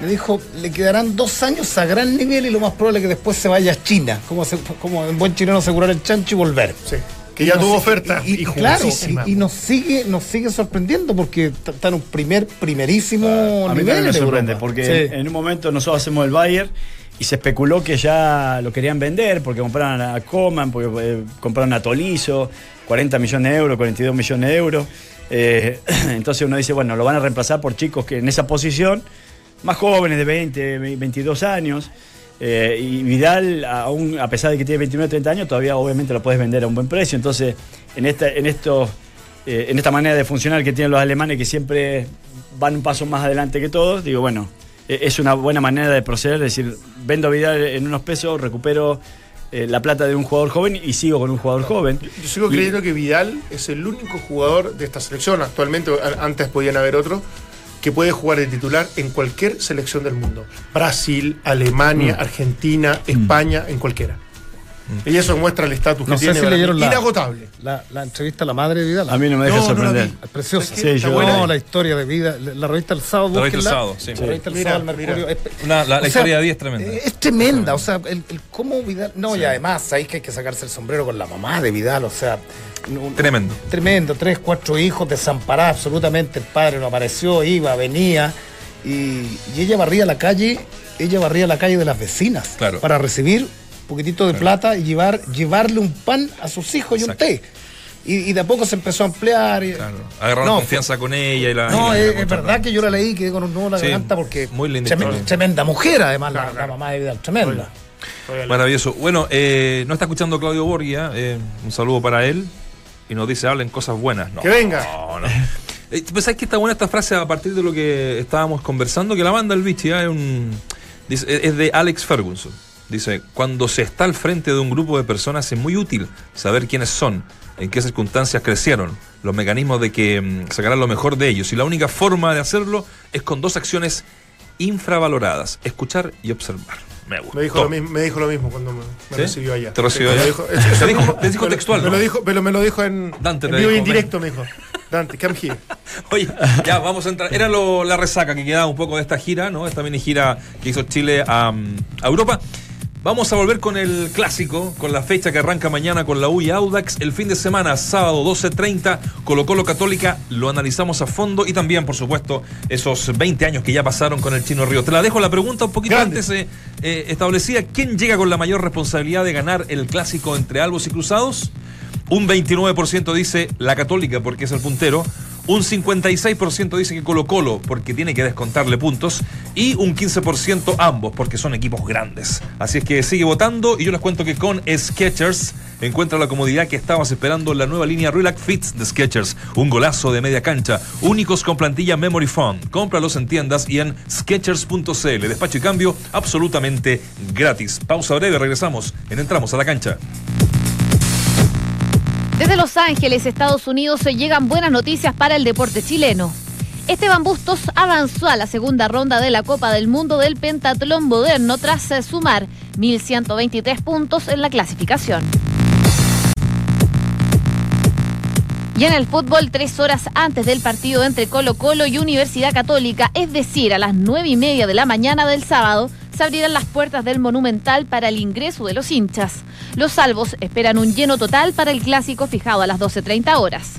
le dijo, le quedarán dos años a gran nivel y lo más probable es que después se vaya a China, como, se- como en buen chileno asegurar el chancho y volver. Sí, que ya tuvo oferta y, y, y claro, y, y nos sigue nos sigue sorprendiendo porque está en un primer primerísimo A mí nivel también me en sorprende, Europa. porque Sí. en un momento nosotros hacemos el Bayern y se especuló que ya lo querían vender porque compraron a Coman, porque eh, compraron a Tolizo, 40 millones de euros, 42 millones de euros. Eh, (clears throat) entonces uno dice, bueno, lo van a reemplazar por chicos que en esa posición, más jóvenes de 20, 22 años. Eh, y Vidal, aún a pesar de que tiene 29, 30 años, todavía obviamente lo puedes vender a un buen precio. Entonces, en esta, en estos eh, en esta manera de funcionar que tienen los alemanes, que siempre van un paso más adelante que todos, digo, bueno, eh, es una buena manera de proceder, es decir, vendo a Vidal en unos pesos, recupero eh, la plata de un jugador joven y sigo con un jugador joven. Yo sigo Y- creyendo que Vidal es el único jugador de esta selección. Actualmente, antes podían haber otros, que puede jugar de titular en cualquier selección del mundo. Brasil, Alemania, Mm. Argentina, España, en cualquiera. Y eso muestra el estatus No que sé tiene. si para mí. leyeron la- Inagotable. La, la entrevista a la madre de Vidal. A mí no me deja No, no la sorprender. Es preciosa. No. la historia de vida. La revista El Sábado. La revista El. Sábado, sí. La revista El Mira, Sábado, Mercurio. mira. Es- Una- la- historia de vida es tremenda. Es tremenda. O sea, el, el cómo Vidal. No, y además, sabéis que hay que sacarse el sombrero con la mamá de Vidal. O sea. no- Tremendo. Tremendo. Tres, cuatro hijos desamparados absolutamente. El padre no apareció, iba, venía. Y, y ella barría la calle. Ella barría la calle de las vecinas. Claro. Para recibir poquitito de plata y llevar, llevarle un pan a sus hijos y un té. Y, y de a poco se empezó a ampliar. y- Claro. Agarraron No, confianza con ella y la. no, y la- es, la- es verdad que yo la leí y quedé con un nudo en la Sí, garganta porque. muy linda. Tremenda mujer, además, la- Claro, la, claro. mamá de Vidal. Tremenda. Maravilloso. Bueno, eh, no está escuchando Claudio Borgia. eh, un saludo para él. Y nos dice, hablen cosas buenas. No, Que venga. No, no. (laughs) Eh, sabes que está buena esta frase a partir de lo que estábamos conversando, que la banda El Vichy ah, es, un, dice, es de Alex Ferguson. Dice, cuando se está al frente de un grupo de personas es muy útil saber quiénes son, en qué circunstancias crecieron, los mecanismos de que mm, sacarán lo mejor de ellos. Y la única forma de hacerlo es con dos acciones infravaloradas, escuchar y observar. Me gustó. Me dijo, lo mismo, me dijo lo mismo cuando me, me ¿Sí? recibió allá. ¿Te recibió allá? dijo- (laughs) Te es- dijo- me- te dijo textual, Me ¿no? lo dijo, pero me lo dijo en, Dante en vivo y dijo, en directo, me dijo. Dante, come here. (laughs) Oye, ya vamos a entrar. Era lo- la resaca que quedaba un poco de esta gira, ¿no? Esta mini gira que hizo Chile a, mm, a Europa. Vamos a volver con el clásico, con la fecha que arranca mañana con la U y Audax. El fin de semana, sábado 12.30, Colo Colo Católica, lo analizamos a fondo y también, por supuesto, esos 20 años que ya pasaron con el Chino Río. Te la dejo la pregunta un poquito Grande. antes eh, eh, establecida. ¿Quién llega con la mayor responsabilidad de ganar el clásico entre Albos y Cruzados? Un 29% dice la Católica porque es el puntero. Un 56% dice que Colo Colo porque tiene que descontarle puntos. Y un 15% ambos porque son equipos grandes. Así es que sigue votando y yo les cuento que con Sketchers encuentra la comodidad que estabas esperando en la nueva línea Relax Fits de Sketchers. Un golazo de media cancha. Únicos con plantilla Memory Foam. Cómpralos en tiendas y en Sketchers.cl. Despacho y cambio absolutamente gratis. Pausa breve, regresamos en Entramos a la cancha. Desde Los Ángeles, Estados Unidos, se llegan buenas noticias para el deporte chileno. Esteban Bustos avanzó a la segunda ronda de la Copa del Mundo del Pentatlón Moderno tras eh, sumar 1.123 puntos en la clasificación. Y en el fútbol, tres horas antes del partido entre Colo Colo y Universidad Católica, es decir, a las nueve y media de la mañana del sábado, se abrirán las puertas del Monumental para el ingreso de los hinchas. Los salvos esperan un lleno total para el clásico fijado a las 12.30 horas.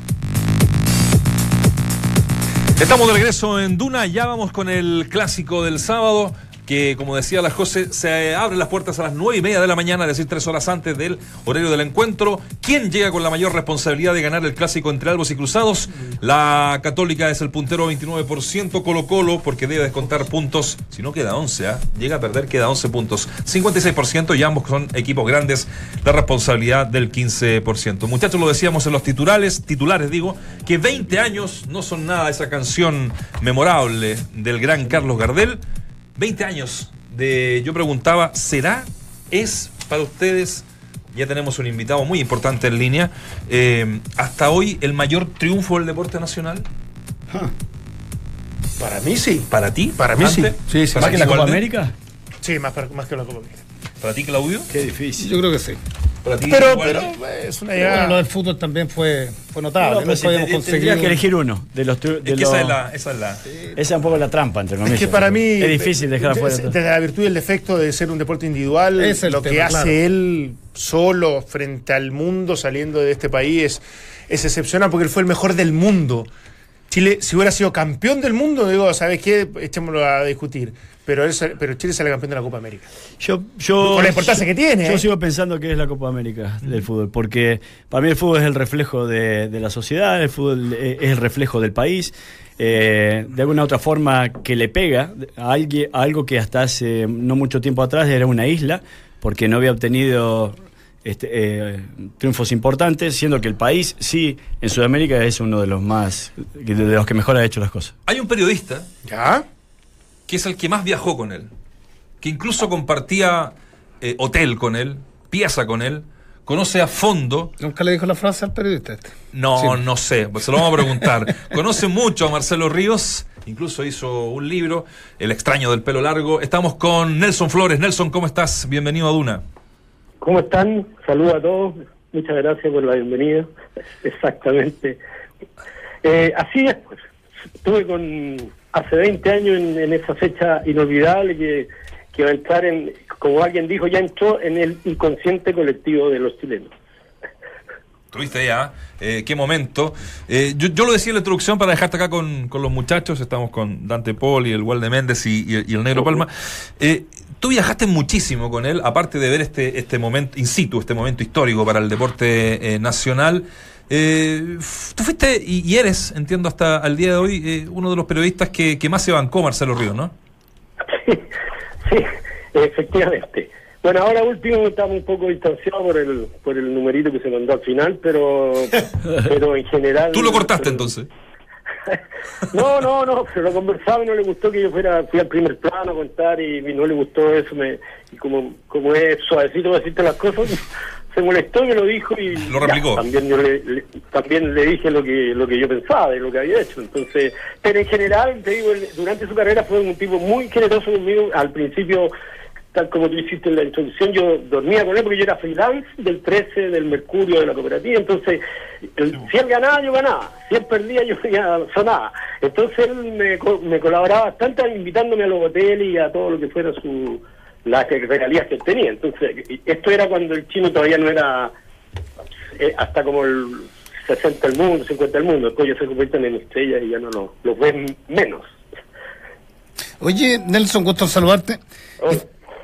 Estamos de regreso en Duna, ya vamos con el clásico del sábado, que como decía la José, se abren las puertas a las nueve y media de la mañana, es decir, tres horas antes del horario del encuentro. ¿Quién llega con la mayor responsabilidad de ganar el clásico entre Albos y Cruzados? La Católica es el puntero 29%, Colo Colo, porque debe descontar puntos, si no queda 11, ¿ah? llega a perder, queda 11 puntos, 56% y ambos son equipos grandes, la responsabilidad del 15%. Muchachos, lo decíamos en los titulares, titulares digo, que 20 años no son nada esa canción memorable del gran Carlos Gardel. 20 años de, yo preguntaba, ¿será, es para ustedes, ya tenemos un invitado muy importante en línea, eh, hasta hoy el mayor triunfo del deporte nacional? Para mí sí. ¿Para ti? Para mí sí. Sí, sí, ¿Para ¿Más que la Copa? América? Sí, más, para- más que la Copa América. ¿Para ti, Claudio? Qué difícil. Yo creo que sí. Para ti, Pero, igual- pero eh, es una Bueno, lo llegada. del fútbol también fue, fue notable. No, pero Nunca si habíamos te- conseguido. tendrías que elegir uno de los de es que los- esa es la. Esa es la Esa es un poco la trampa, entre comillas. Es que para mí. Es difícil dejar de- afuera. de-. Desde la virtud y el defecto de ser un deporte individual, Es lo que hace claro. él solo frente al mundo saliendo de este país es, es excepcional porque él fue el mejor del mundo. Chile, si hubiera sido campeón del mundo, digo, ¿sabes qué? Echémoslo a discutir. Pero, él pero Chile sale campeón de la Copa América. Yo, yo, Con la importancia que tiene, Yo ¿eh? sigo pensando que es la Copa América del fútbol, porque para mí el fútbol es el reflejo de, de la sociedad, el fútbol es el reflejo del país. eh, de alguna otra forma que le pega a, alguien, a algo que hasta hace no mucho tiempo atrás era una isla, porque no había obtenido este, eh, triunfos importantes, siendo que el país sí en Sudamérica es uno de los más, de los que mejor ha hecho las cosas. Hay un periodista ¿Ya? Que es el que más viajó con él, que incluso compartía eh, hotel con él, pieza con él, conoce a fondo. Nunca le dijo la frase al periodista este. No, no sé, pues se lo vamos a preguntar. (laughs) Conoce mucho a Marcelo Ríos, incluso hizo un libro, El extraño del pelo largo. Estamos con Nelson Flores. Nelson, ¿cómo estás? Bienvenido a Duna. ¿Cómo están? Saludos a todos. Muchas gracias por la bienvenida. (laughs) Exactamente. Eh, así es, pues. Estuve con hace 20 años en, en esa fecha inolvidable que, que va a entrar en, como alguien dijo, ya entró en el inconsciente colectivo de los chilenos. Tuviste ya, eh, qué momento. Eh, yo, yo lo decía en la introducción para dejarte acá con, con los muchachos. Estamos con Dante Paul y el Walde Méndez y, y el- y el Negro Palma. Eh, tú viajaste muchísimo con él, aparte de ver este, este momento in situ, este momento histórico para el deporte eh, nacional. Eh, tú fuiste y, y eres, entiendo hasta al día de hoy, eh, uno de los periodistas que, que más se bancó Marcelo Ríos, ¿no? (laughs) Sí, efectivamente. Bueno, ahora último estamos un poco distanciados por el, por el numerito que se mandó al final, pero, (laughs) pero en general... Tú lo cortaste entonces. (laughs) No, no, no, pero lo conversaba y no le gustó que yo fuera, fui al primer plano a contar y, y no le gustó eso, me, y como, como es suavecito para decirte las cosas, se molestó y me lo dijo y Lo replicó. ya, también yo le, le- también le dije lo que lo que yo pensaba de lo que había hecho, entonces, pero en general, te digo, durante su carrera fue un tipo muy generoso conmigo, al principio tal como tú hiciste en la introducción, yo dormía con él porque yo era freelance del 13 del Mercurio de la cooperativa, entonces el- si él ganaba, yo ganaba, si él perdía, yo (laughs) sonaba. Entonces él me, me colaboraba bastante invitándome a los hoteles y a todo lo que fuera su las regalías que él tenía. Entonces, esto era cuando el chino todavía no era eh, hasta como el 60 del mundo, 50 del mundo, después ya se convierten en estrellas y ya no lo- los ven menos. Oye, Nelson, gusto en saludarte. Oh.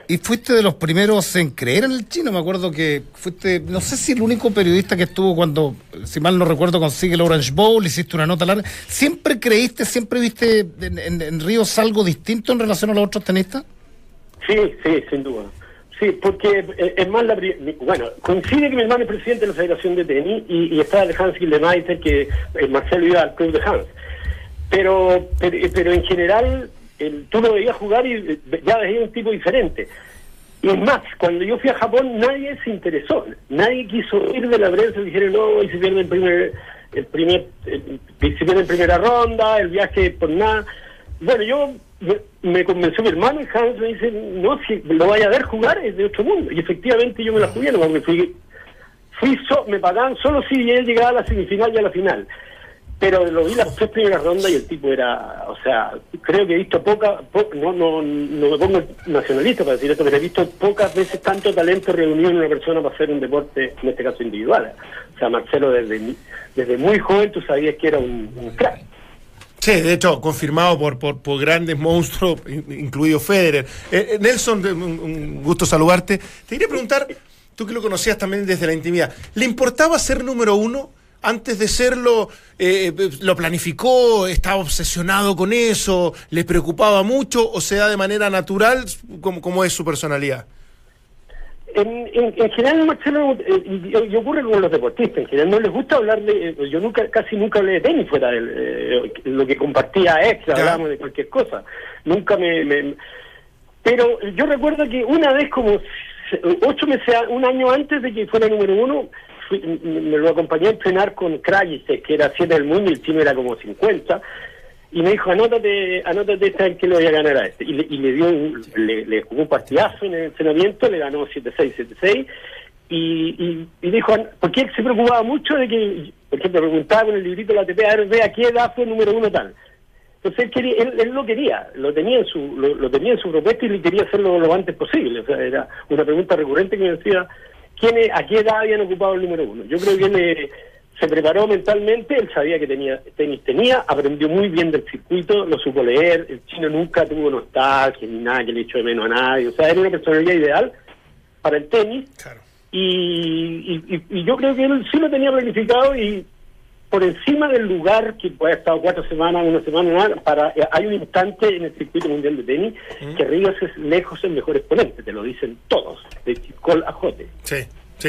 Y, y fuiste de los primeros en creer en el chino. Me acuerdo que fuiste, no sé si el único periodista que estuvo cuando, si mal no recuerdo, consigue el Orange Bowl, hiciste una nota larga. ¿Siempre creíste, siempre viste en, en- en Ríos algo distinto en relación a los otros tenistas? Sí, sí, sin duda. Sí, porque eh, es más la... Bueno, coincide que mi hermano es presidente de la Federación de Tenis y, y está el Hans Gildemeister, que eh, Marcelo iba al club de Hans. Pero, pero, pero en general, el, tú lo veías jugar y eh, ya veías un tipo diferente. Y es más, cuando yo fui a Japón nadie se interesó, nadie quiso ir de la prensa y dijeron, no, y se pierde el primer, el primer, el- se pierde en primera ronda, el viaje por nada. Bueno, yo me, convenció mi hermano y Hans me dice, no, si lo vaya a ver jugar es de otro mundo. Y efectivamente yo me la jugué, no, porque fui, fui so- me pagaban solo si él llegaba a la semifinal y a la final. Pero lo vi las tres primeras rondas y el tipo era, o sea, creo que he visto poca, po- no, no, no me pongo nacionalista para decir esto, pero he visto pocas veces tanto talento reunido en una persona para hacer un deporte, en este caso individual. O sea, Marcelo desde, desde muy joven tú sabías que era un, un crack. Sí, de hecho, confirmado por, por, grandes monstruos, in- incluido Federer. Eh, eh, Nelson, un gusto saludarte. Te quería preguntar, tú que lo conocías también desde la intimidad, ¿le importaba ser número uno? Antes de serlo, eh, ¿lo planificó? ¿Estaba obsesionado con eso? ¿Le preocupaba mucho? ¿O se da de manera natural? como como es su personalidad? En, en, en general, Marcelo, eh, y, ocurre con los deportistas, en general no les gusta hablar de, eh, yo nunca, casi nunca hablé de tenis fuera de eh, lo que compartía extra, hablábamos de cualquier cosa, nunca me, me- pero yo recuerdo que una vez como ocho meses, un año antes de que fuera número uno, fui- me lo acompañé a entrenar con Krajicek, que era siete del mundo y el chino era como 50, y me dijo, anótate, anótate esta vez que le voy a ganar a este. Y le, y le dio un- le, le jugó un partidazo en el entrenamiento, le ganó 7-6, 7-6, y, y, y dijo, porque él se preocupaba mucho de que, por ejemplo, preguntaba con el librito de la ATP, a ver, ve a qué edad fue el número uno tal. Entonces él, quería, él, él lo quería, lo tenía en su lo, lo tenía en su propuesta y le quería hacerlo lo antes posible. O sea, era una pregunta recurrente que me decía, ¿quién es- ¿a qué edad habían ocupado el número uno? Yo creo que él eh, se preparó mentalmente, él sabía que tenía tenis tenía, aprendió muy bien del circuito, lo supo leer, el chino nunca tuvo nostalgia ni nada que le echó de menos a nadie, o sea, era una personalidad ideal para el tenis Claro. y, y- y- yo creo que él sí lo tenía planificado y por encima del lugar que puede haber estado cuatro semanas, una semana, para, eh, hay un instante en el circuito mundial de tenis que Ríos es lejos el mejor exponente, te lo dicen todos, de Col a Jote. Sí.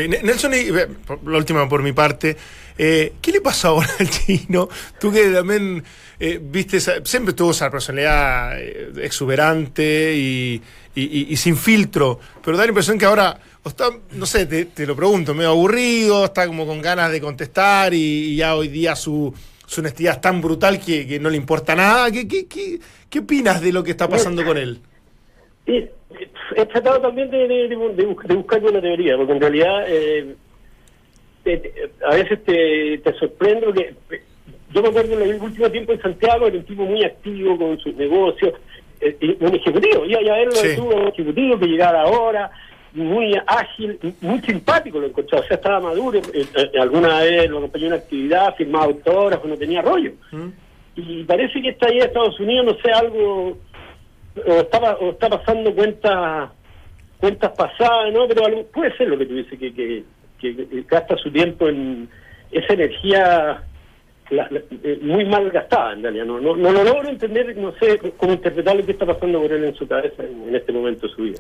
Sí. Ne- Nelson, y, la última por mi parte, eh, ¿qué le pasa ahora al chino? Tú que también eh, viste, esa- siempre tuvo esa personalidad eh, exuberante y, y- y- y sin filtro, pero da la impresión que ahora, está, no sé, te, te lo pregunto, medio aburrido, está como con ganas de contestar y, y ya hoy día su, su honestidad es tan brutal que, que no le importa nada. ¿Qué, qué, qué, qué opinas de lo que está pasando con él? Y eh, he tratado también de, de, de de buscar una teoría, porque en realidad eh, te- te- a veces te, te sorprendo que yo me acuerdo en el último tiempo en Santiago era un tipo muy activo con sus negocios, eh, y un ejecutivo, ya ya verlo Sí. tuvo un ejecutivo que llegaba ahora, muy ágil, muy simpático lo encontré, o sea, estaba maduro, eh, eh, alguna vez lo acompañó en una actividad, firmaba autógrafos, no tenía rollo. Y parece que está ahí en Estados Unidos, no sé, algo o está, pa- o está pasando cuentas cuentas pasadas, ¿no? Pero algo- puede ser lo que tú dices, que, que, que- que gasta su tiempo en esa energía la- la- eh, muy mal gastada, en realidad. No, no, no lo logro entender, no sé cómo interpretar lo que está pasando por él en su cabeza en, en este momento de su vida.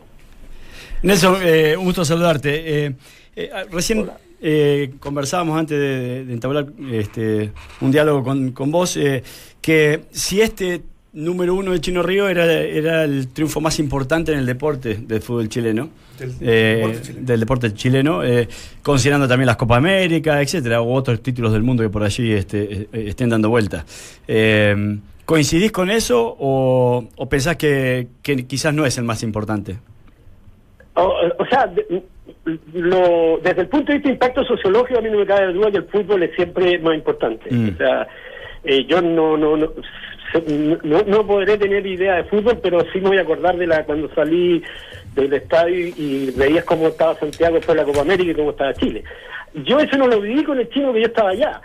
Nelson, eh, un gusto saludarte. Eh, eh, recién eh, conversábamos antes de, de entablar este, un diálogo con, con vos, eh, que si este número uno de Chino Río era, era el triunfo más importante en el deporte del fútbol chileno, Del eh, deporte chileno. del deporte chileno, eh, considerando también las Copa América, etcétera, u otros títulos del mundo que por allí este, eh, estén dando vuelta. Eh, ¿Coincidís con eso o, o pensás que, que quizás no es el más importante? O, o sea, de- lo- desde el punto de vista de impacto sociológico, a mí no me cabe duda que el fútbol es siempre más importante. Mm. O sea, eh, yo no, no, no, no, no podré tener idea de fútbol, pero sí me voy a acordar de la cuando salí del estadio y, veías cómo estaba Santiago de la Copa América y cómo estaba Chile. Yo eso no lo viví con el chino que yo estaba allá,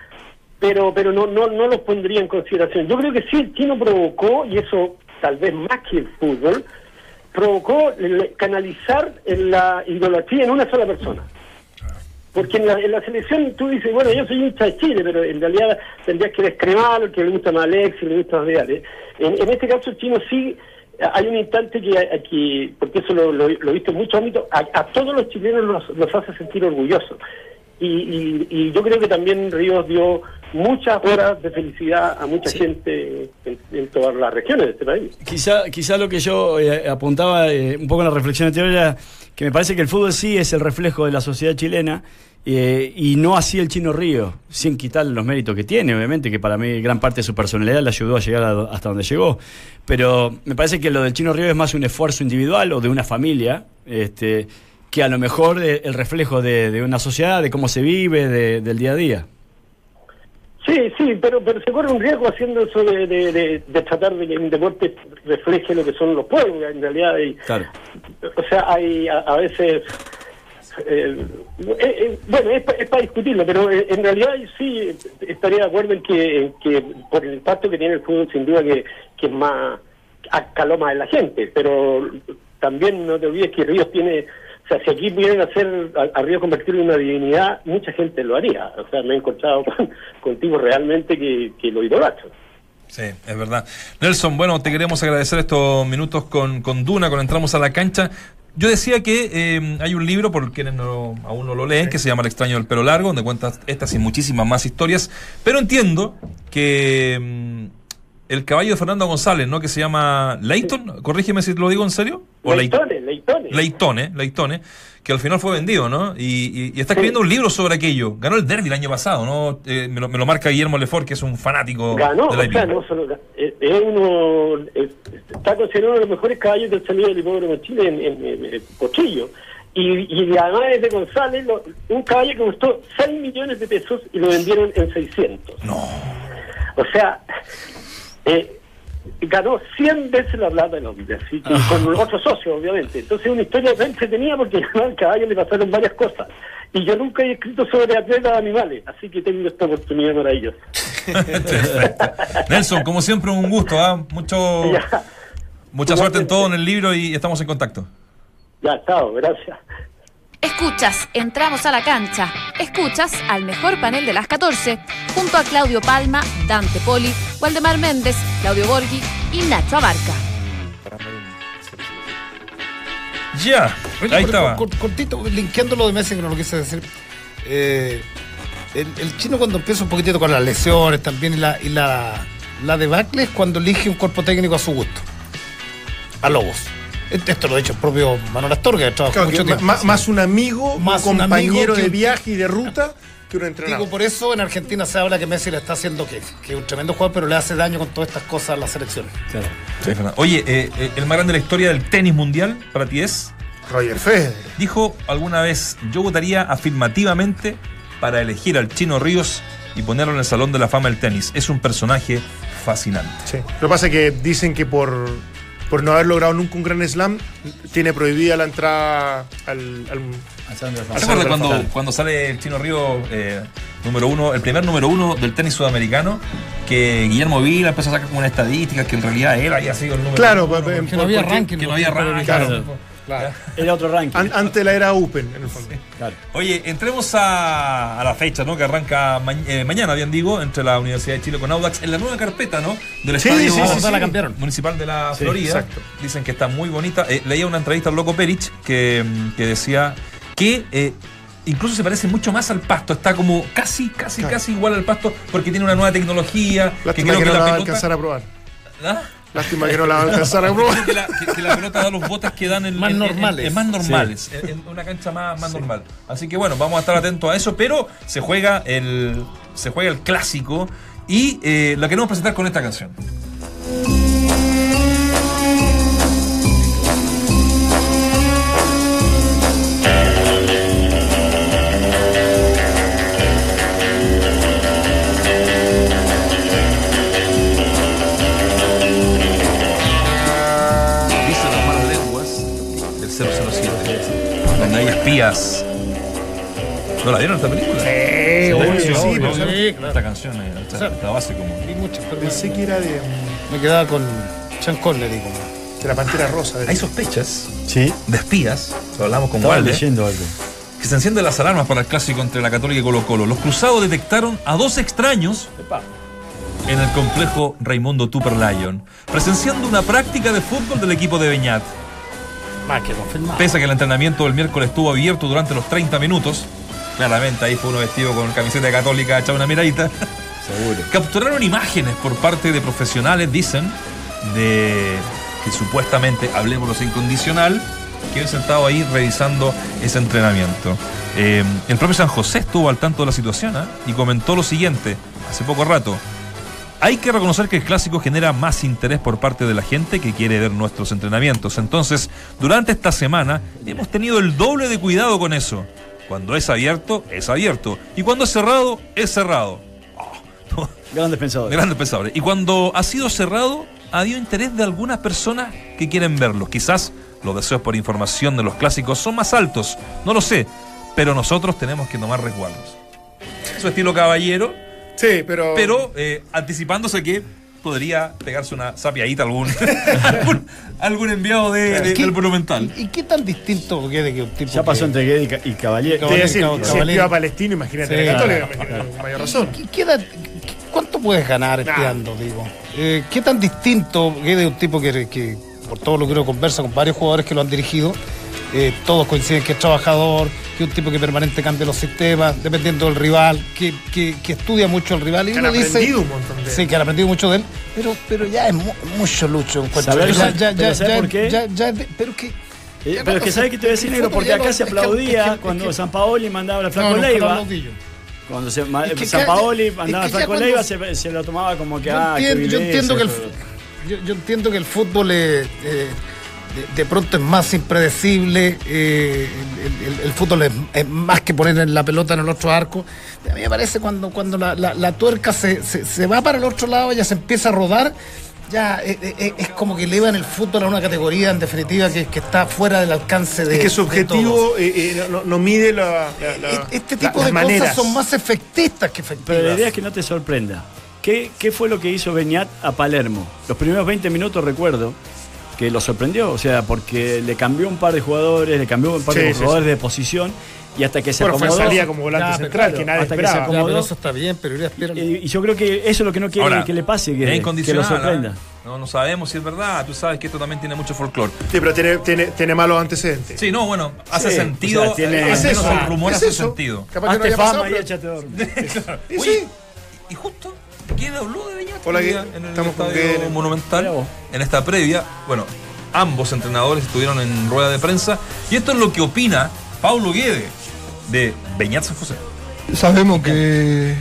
pero pero no no no los pondría en consideración. Yo creo que sí el chino provocó, y eso tal vez más que el fútbol, provocó el- canalizar la idolatría en una sola persona. Porque en la, en la selección tú dices, bueno, yo soy hincha de Chile, pero en realidad tendrías que descremarlo, que le gusta más Alex, le gusta más Vidal. ¿eh? En, en este caso el chino sí, hay un instante que, que porque eso lo, lo, lo he visto en muchos ámbitos, a, a todos los chilenos los, los hace sentir orgullosos. Y, y, y yo creo que también Ríos dio muchas horas de felicidad a mucha gente en, en todas las regiones de este país. Quizá, quizá lo que yo eh, apuntaba eh, un poco en la reflexión anterior era que me parece que el fútbol sí es el reflejo de la sociedad chilena eh, y no así el Chino Río, sin quitar los méritos que tiene, obviamente, que para mí gran parte de su personalidad le ayudó a llegar hasta donde llegó. Pero me parece que lo del Chino Río es más un esfuerzo individual o de una familia, este, que a lo mejor el reflejo de, de una sociedad, de cómo se vive, de- del día a día. Sí, sí, pero, pero se corre un riesgo haciendo eso de, de, de- de tratar de que un deporte refleje lo que son los pueblos, en realidad. hay- Claro. o sea, hay a, a veces... eh, eh, eh, bueno, es, es para discutirlo, pero eh, en realidad sí estaría de acuerdo en que, en que por el impacto que tiene el fútbol, sin duda que, que es más caló más en la gente, pero también no te olvides que Ríos tiene, sea, si aquí pudieran hacer a, a Ríos convertirlo en una divinidad, mucha gente lo haría. O sea, me he encontrado con, (laughs) contigo realmente que, que lo idolatro. Sí, es verdad. Nelson, bueno, te queremos agradecer estos minutos con, con Duna, cuando entramos a la cancha. Yo decía que eh, hay un libro, por quienes no, aún no lo leen, que se llama El extraño del pelo largo, donde cuentas estas y muchísimas más historias. Pero entiendo que mm, el caballo de Fernando González, ¿no? Que se llama Leighton, corrígeme si lo digo en serio. O Leit- Leitones, Leitones. Leitone, Leitone, que al final fue vendido, ¿no? Y, y- y está escribiendo un libro sobre aquello. Ganó el derby el año pasado, ¿no? Eh, me, lo, me lo marca Guillermo Lefort, que es un fanático Ganó, de la o sea, no solo eh, es uno, eh, está considerado uno de los mejores caballos del salido del hipódromo de Chile en, en, Pochillo. Y, y además es de González, lo- un caballo que costó 6 millones de pesos y lo vendieron en 600. No. O sea, eh, ganó 100 veces la plata hombre, así que con otros socios, obviamente. Entonces es una historia entretenida porque (laughs) al caballo le pasaron varias cosas. Y yo nunca he escrito sobre atletas animales, así que tengo esta oportunidad para ellos. (laughs) Nelson, como siempre, un gusto. ¿ah? Mucho, Ya, mucha suerte en todo en el libro y estamos en contacto. ya, chao, gracias. Escuchas, entramos a la cancha. Escuchas al mejor panel de las 14, junto a Claudio Palma, Dante Poli, Waldemar Méndez, Claudio Borghi y Nacho Abarca. Ya, ahí pero estaba. cor- cortito, linkeando lo de Messi, que no lo quise decir. Eh, el, el chino cuando empieza un poquitito con las lesiones también y la, y la, la debacle es cuando elige un cuerpo técnico a su gusto. A Lobos. Esto lo ha dicho el propio Manuel Astorga, que Claro, mucho que tiempo. ma- más, un amigo, Más un compañero que- de viaje y de ruta que un entrenador. Digo, por eso en Argentina se habla que Messi le está haciendo que, que es un tremendo jugador, pero le hace daño con todas estas cosas a la selección. Claro. Sí. Oye, eh, eh, el más grande de la historia del tenis mundial para ti es. Roger Federer. Dijo alguna vez: Yo votaría afirmativamente para elegir al Chino Ríos y ponerlo en el Salón de la Fama del Tenis. Es un personaje fascinante. Sí. Lo que pasa es que dicen que por, por no haber logrado nunca un gran slam, tiene prohibida la entrada al. al- ¿Te Alfaro. acuerdas cuando, cuando sale el Chino Río eh, número uno, el primer número uno del tenis sudamericano? Que Guillermo Vila empezó a sacar como una estadística que en realidad él había sido el número Claro, uno. pues, Que no había porque- ranking. que no había ranking. Claro. Claro. Era otro ranking. an- antes de la era Open, en el fondo. Claro. Oye, entremos a, a la fecha, ¿no? Que arranca ma- eh, mañana, bien digo, entre la Universidad de Chile con Audax, en la nueva carpeta, ¿no? Del Sí, estadio sí, sí, sí. la cambiaron. municipal de la Sí, Florida. exacto. Dicen que está muy bonita. Eh, leía una entrevista al Loco Perich que, mm, que decía que eh, incluso se parece mucho más al pasto. Está como casi, casi, Claro. casi igual al pasto porque tiene una nueva tecnología. Lástima que que, creo que no la la va a alcanzar a probar. ¿Ah? Lástima que no la va a alcanzar a probar. (laughs) Que la, que- que la pelota da los botes que dan en, Más en- en- normales. en más normales, en, en una cancha más, más normal. Así que bueno, vamos a estar atentos a eso, pero se juega el, se juega el clásico y eh, la queremos presentar con esta canción. Espías. ¿No la vieron esta película? Sí, obvio, sí, obvio, sí, claro. Esta canción, eh, esta, esta base como... Vi muchas, pero Pensé que era de, me quedaba con Sean Connery como. de la pantera rosa. de- Hay sospechas Sí. de espías, lo hablamos con Estaba Walde, leyendo algo. que se encienden las alarmas para el clásico entre la Católica y Colo Colo. Los cruzados detectaron a dos extraños en el complejo Raimundo Tupper Lion, presenciando una práctica de fútbol del equipo de Beñat. Más que confirmado. Pese a que el entrenamiento del miércoles estuvo abierto durante los 30 minutos, claramente ahí fue uno vestido con camiseta de católica, echado una miradita. (laughs) Seguro. Capturaron imágenes por parte de profesionales, dicen, de que supuestamente, hablemoslo incondicional, que habían sentado ahí revisando ese entrenamiento. Eh, el propio San José estuvo al tanto de la situación ¿ah? y comentó lo siguiente hace poco rato. Hay que reconocer que el clásico genera más interés por parte de la gente que quiere ver nuestros entrenamientos. Entonces, durante esta semana hemos tenido el doble de cuidado con eso. Cuando es abierto, es abierto. Y cuando es cerrado, es cerrado. Oh, (laughs) Grandes pensadores. Grandes pensadores. Y cuando ha sido cerrado, ha habido interés de algunas personas que quieren verlo. Quizás los deseos por información de los clásicos son más altos, no lo sé, pero nosotros tenemos que tomar resguardos. Su estilo caballero, Sí, pero. pero eh, anticipándose que podría pegarse una sapiadita a algún, (laughs) algún, algún enviado de, de- ¿Qué- del Monumental. ¿Y, y qué tan distinto quede que un tipo Ya pasó que- entre Guede y Ca- y Caballero. Te decir, si a Palestino, imagínate Sí, la Católica, claro. imagínate, con mayor razón. ¿Qué- qué edad- qué- ¿Cuánto puedes ganar espiando, digo? Eh, ¿Qué tan distinto quede un tipo que, que, por todo lo que uno conversa con varios jugadores que lo han dirigido, eh, todos coinciden que es trabajador, que es un tipo que permanente cambia los sistemas, dependiendo del rival, que, que- que estudia mucho el rival. Y Que han uno dice, aprendido un montón de Sí, que han aprendido mucho de él, pero, pero ya es mu- mucho lucho. ¿Sabes? Ya- ya- Pero ya- ¿sabes ya- por qué? ya- ya pero que... Eh, pero es que sabes que te voy a decir, negro, porque ya acá no- se es que- aplaudía es que- cuando es que- San Paoli mandaba al Flaco No, no, Leiva. Cuando se, ma- Es que San Paoli mandaba ya Flaco Leiva, se, se lo tomaba como que, Yo ah, entiendo, yo viveza, entiendo que el, yo, yo entiendo que el fútbol es, eh, de, de pronto es más impredecible, eh, el, el- el fútbol es, es más que poner la pelota en el otro arco. A mí me parece cuando, cuando la, la- la tuerca se, se- se va para el otro lado, ya se empieza a rodar, ya eh, eh, eh, es como que elevan el fútbol a una categoría en definitiva que, que está fuera del alcance de... Es que su objetivo eh, eh, no, no mide la, la- la- Este tipo de maneras. cosas son más efectistas que efectivas. Pero la idea es que no te sorprenda. ¿Qué, qué fue lo que hizo Beñat a Palermo? Los primeros 20 minutos recuerdo que lo sorprendió, o sea, porque le cambió un par de jugadores, le cambió un par Sí, de sí, jugadores de posición y hasta que se Bueno, fue acomodó. salida como volante central, claro, que nadie hasta que se esperaba. Ya, pero acomodó. eso está bien, pero Y, y yo creo que eso es lo que no quiere Ahora, que le pase, que, que incondicional. lo sorprenda. ¿ah? No, no sabemos si es verdad. Tú sabes que esto también tiene mucho folclore. Sí, pero tiene, tiene, tiene malos antecedentes. Sí, no, bueno, hace Sí, sentido. o sea, tiene- Es eso, el rumor es hace eso. sentido. Capaz que no haya fama pasado, y pero- échate a dormir. (laughs) Y Oye, sí. Y justo, ¿quién habló de Beñat? Hola, ¿qué? en el Estamos con estadio que- Monumental. En esta previa, bueno, ambos entrenadores estuvieron en rueda de prensa. Y esto es lo que opina Paulo Guede de Beñat San José. Sabemos que,